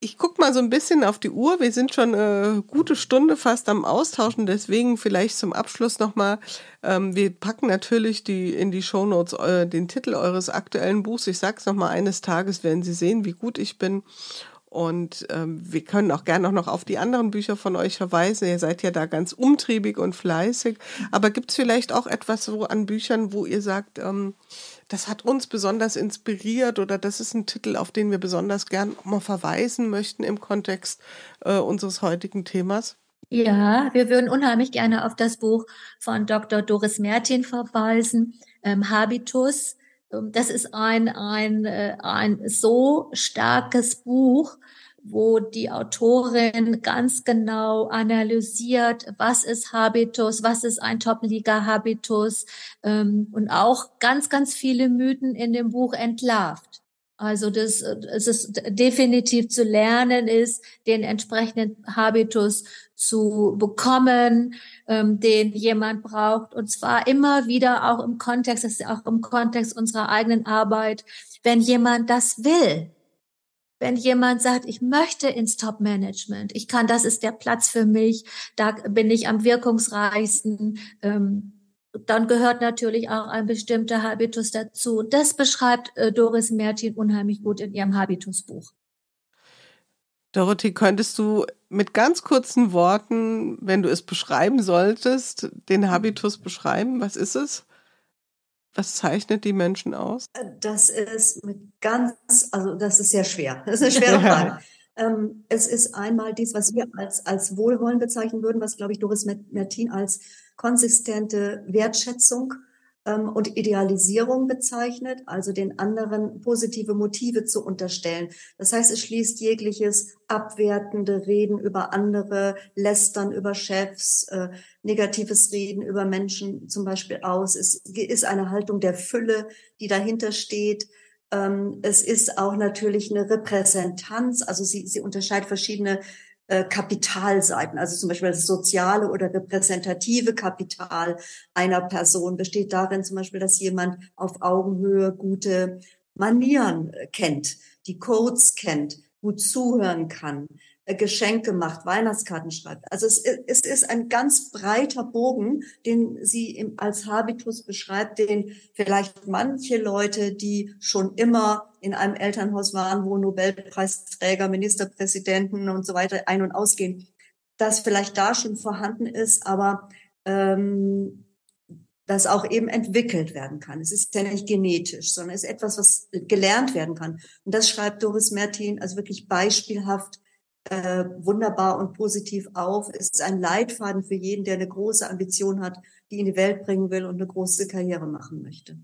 Ich guck mal so ein bisschen auf die Uhr. Wir sind schon eine gute Stunde fast am Austauschen. Deswegen vielleicht zum Abschluss nochmal. Ähm, wir packen natürlich die, in die Shownotes äh, den Titel eures aktuellen Buchs. Ich sag's nochmal, eines Tages werden Sie sehen, wie gut ich bin. Und ähm, wir können auch gerne noch auf die anderen Bücher von euch verweisen. Ihr seid ja da ganz umtriebig und fleißig. Aber gibt's vielleicht auch etwas so an Büchern, wo ihr sagt, ähm, das hat uns besonders inspiriert oder das ist ein Titel, auf den wir besonders gern mal verweisen möchten im Kontext äh, unseres heutigen Themas? Ja, wir würden unheimlich gerne auf das Buch von Dr. Doris Mertin verweisen, ähm, Habitus. Ähm, das ist ein, ein, äh, ein so starkes Buch, wo die Autorin ganz genau analysiert, was ist Habitus, was ist ein Top-Liga-Habitus ähm, und auch ganz, ganz viele Mythen in dem Buch entlarvt. Also das, es ist definitiv zu lernen ist, den entsprechenden Habitus zu bekommen, ähm, den jemand braucht. Und zwar immer wieder auch im Kontext, das ist auch im Kontext unserer eigenen Arbeit, wenn jemand das will wenn jemand sagt, ich möchte ins Top-Management, ich kann, das ist der Platz für mich, da bin ich am wirkungsreichsten, ähm, dann gehört natürlich auch ein bestimmter Habitus dazu. Das beschreibt äh, Doris Mertin unheimlich gut in ihrem Habitusbuch. Dorothy, könntest du mit ganz kurzen Worten, wenn du es beschreiben solltest, den Habitus beschreiben? Was ist es? Was zeichnet die Menschen aus? Das ist mit ganz, also das ist sehr schwer. Das ist eine schwere Frage. ähm, es ist einmal dies, was wir als, als Wohlwollen bezeichnen würden, was, glaube ich, Doris Mertin als konsistente Wertschätzung ähm, und Idealisierung bezeichnet, also den anderen positive Motive zu unterstellen. Das heißt, es schließt jegliches abwertende Reden über andere, Lästern über Chefs, äh, negatives Reden über Menschen zum Beispiel aus. Es ist eine Haltung der Fülle, die dahinter steht. Ähm, es ist auch natürlich eine Repräsentanz, also sie, sie unterscheidet verschiedene äh, Kapitalseiten, also zum Beispiel das soziale oder repräsentative Kapital einer Person besteht darin zum Beispiel, dass jemand auf Augenhöhe gute Manieren äh, kennt, die Codes kennt, gut zuhören kann, Geschenke macht, Weihnachtskarten schreibt. Also es, es ist ein ganz breiter Bogen, den sie als Habitus beschreibt, den vielleicht manche Leute, die schon immer in einem Elternhaus waren, wo Nobelpreisträger, Ministerpräsidenten und so weiter ein- und ausgehen, das vielleicht da schon vorhanden ist, aber ähm, das auch eben entwickelt werden kann. Es ist ja nicht genetisch, sondern es ist etwas, was gelernt werden kann. Und das schreibt Doris Mertin also wirklich beispielhaft äh, wunderbar und positiv auf. Es ist ein Leitfaden für jeden, der eine große Ambition hat, die in die Welt bringen will und eine große Karriere machen möchte.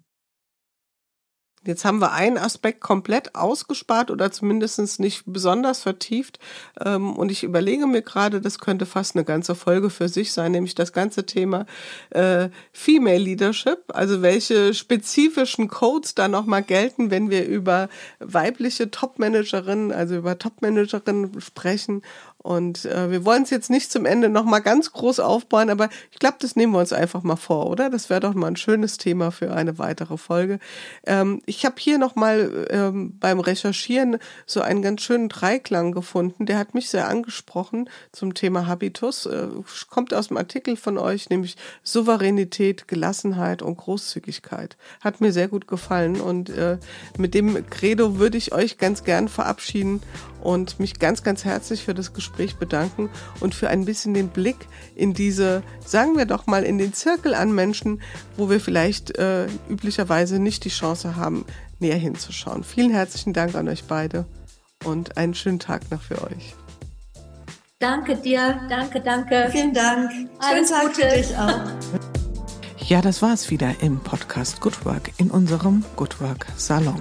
Jetzt haben wir einen Aspekt komplett ausgespart oder zumindest nicht besonders vertieft. Ähm, und ich überlege mir gerade, das könnte fast eine ganze Folge für sich sein, nämlich das ganze Thema äh, Female Leadership. Also welche spezifischen Codes da nochmal gelten, wenn wir über weibliche Topmanagerinnen, also über Topmanagerinnen sprechen und äh, wir wollen es jetzt nicht zum Ende nochmal ganz groß aufbauen, aber ich glaube, das nehmen wir uns einfach mal vor, oder? Das wäre doch mal ein schönes Thema für eine weitere Folge. Ähm, ich habe hier nochmal ähm, beim Recherchieren so einen ganz schönen Dreiklang gefunden. Der hat mich sehr angesprochen zum Thema Habitus. Äh, kommt aus dem Artikel von euch, nämlich Souveränität, Gelassenheit und Großzügigkeit. Hat mir sehr gut gefallen und äh, mit dem Credo würde ich euch ganz gern verabschieden und mich ganz, ganz herzlich für das Gespräch bedanken und für ein bisschen den Blick in diese, sagen wir doch mal, in den Zirkel an Menschen, wo wir vielleicht äh, üblicherweise nicht die Chance haben, näher hinzuschauen. Vielen herzlichen Dank an euch beide und einen schönen Tag noch für euch. Danke dir, danke, danke. Vielen Dank. Alles Schönen Tag Gute. für dich auch. Ja, das war es wieder im Podcast Good Work in unserem Good Work Salon.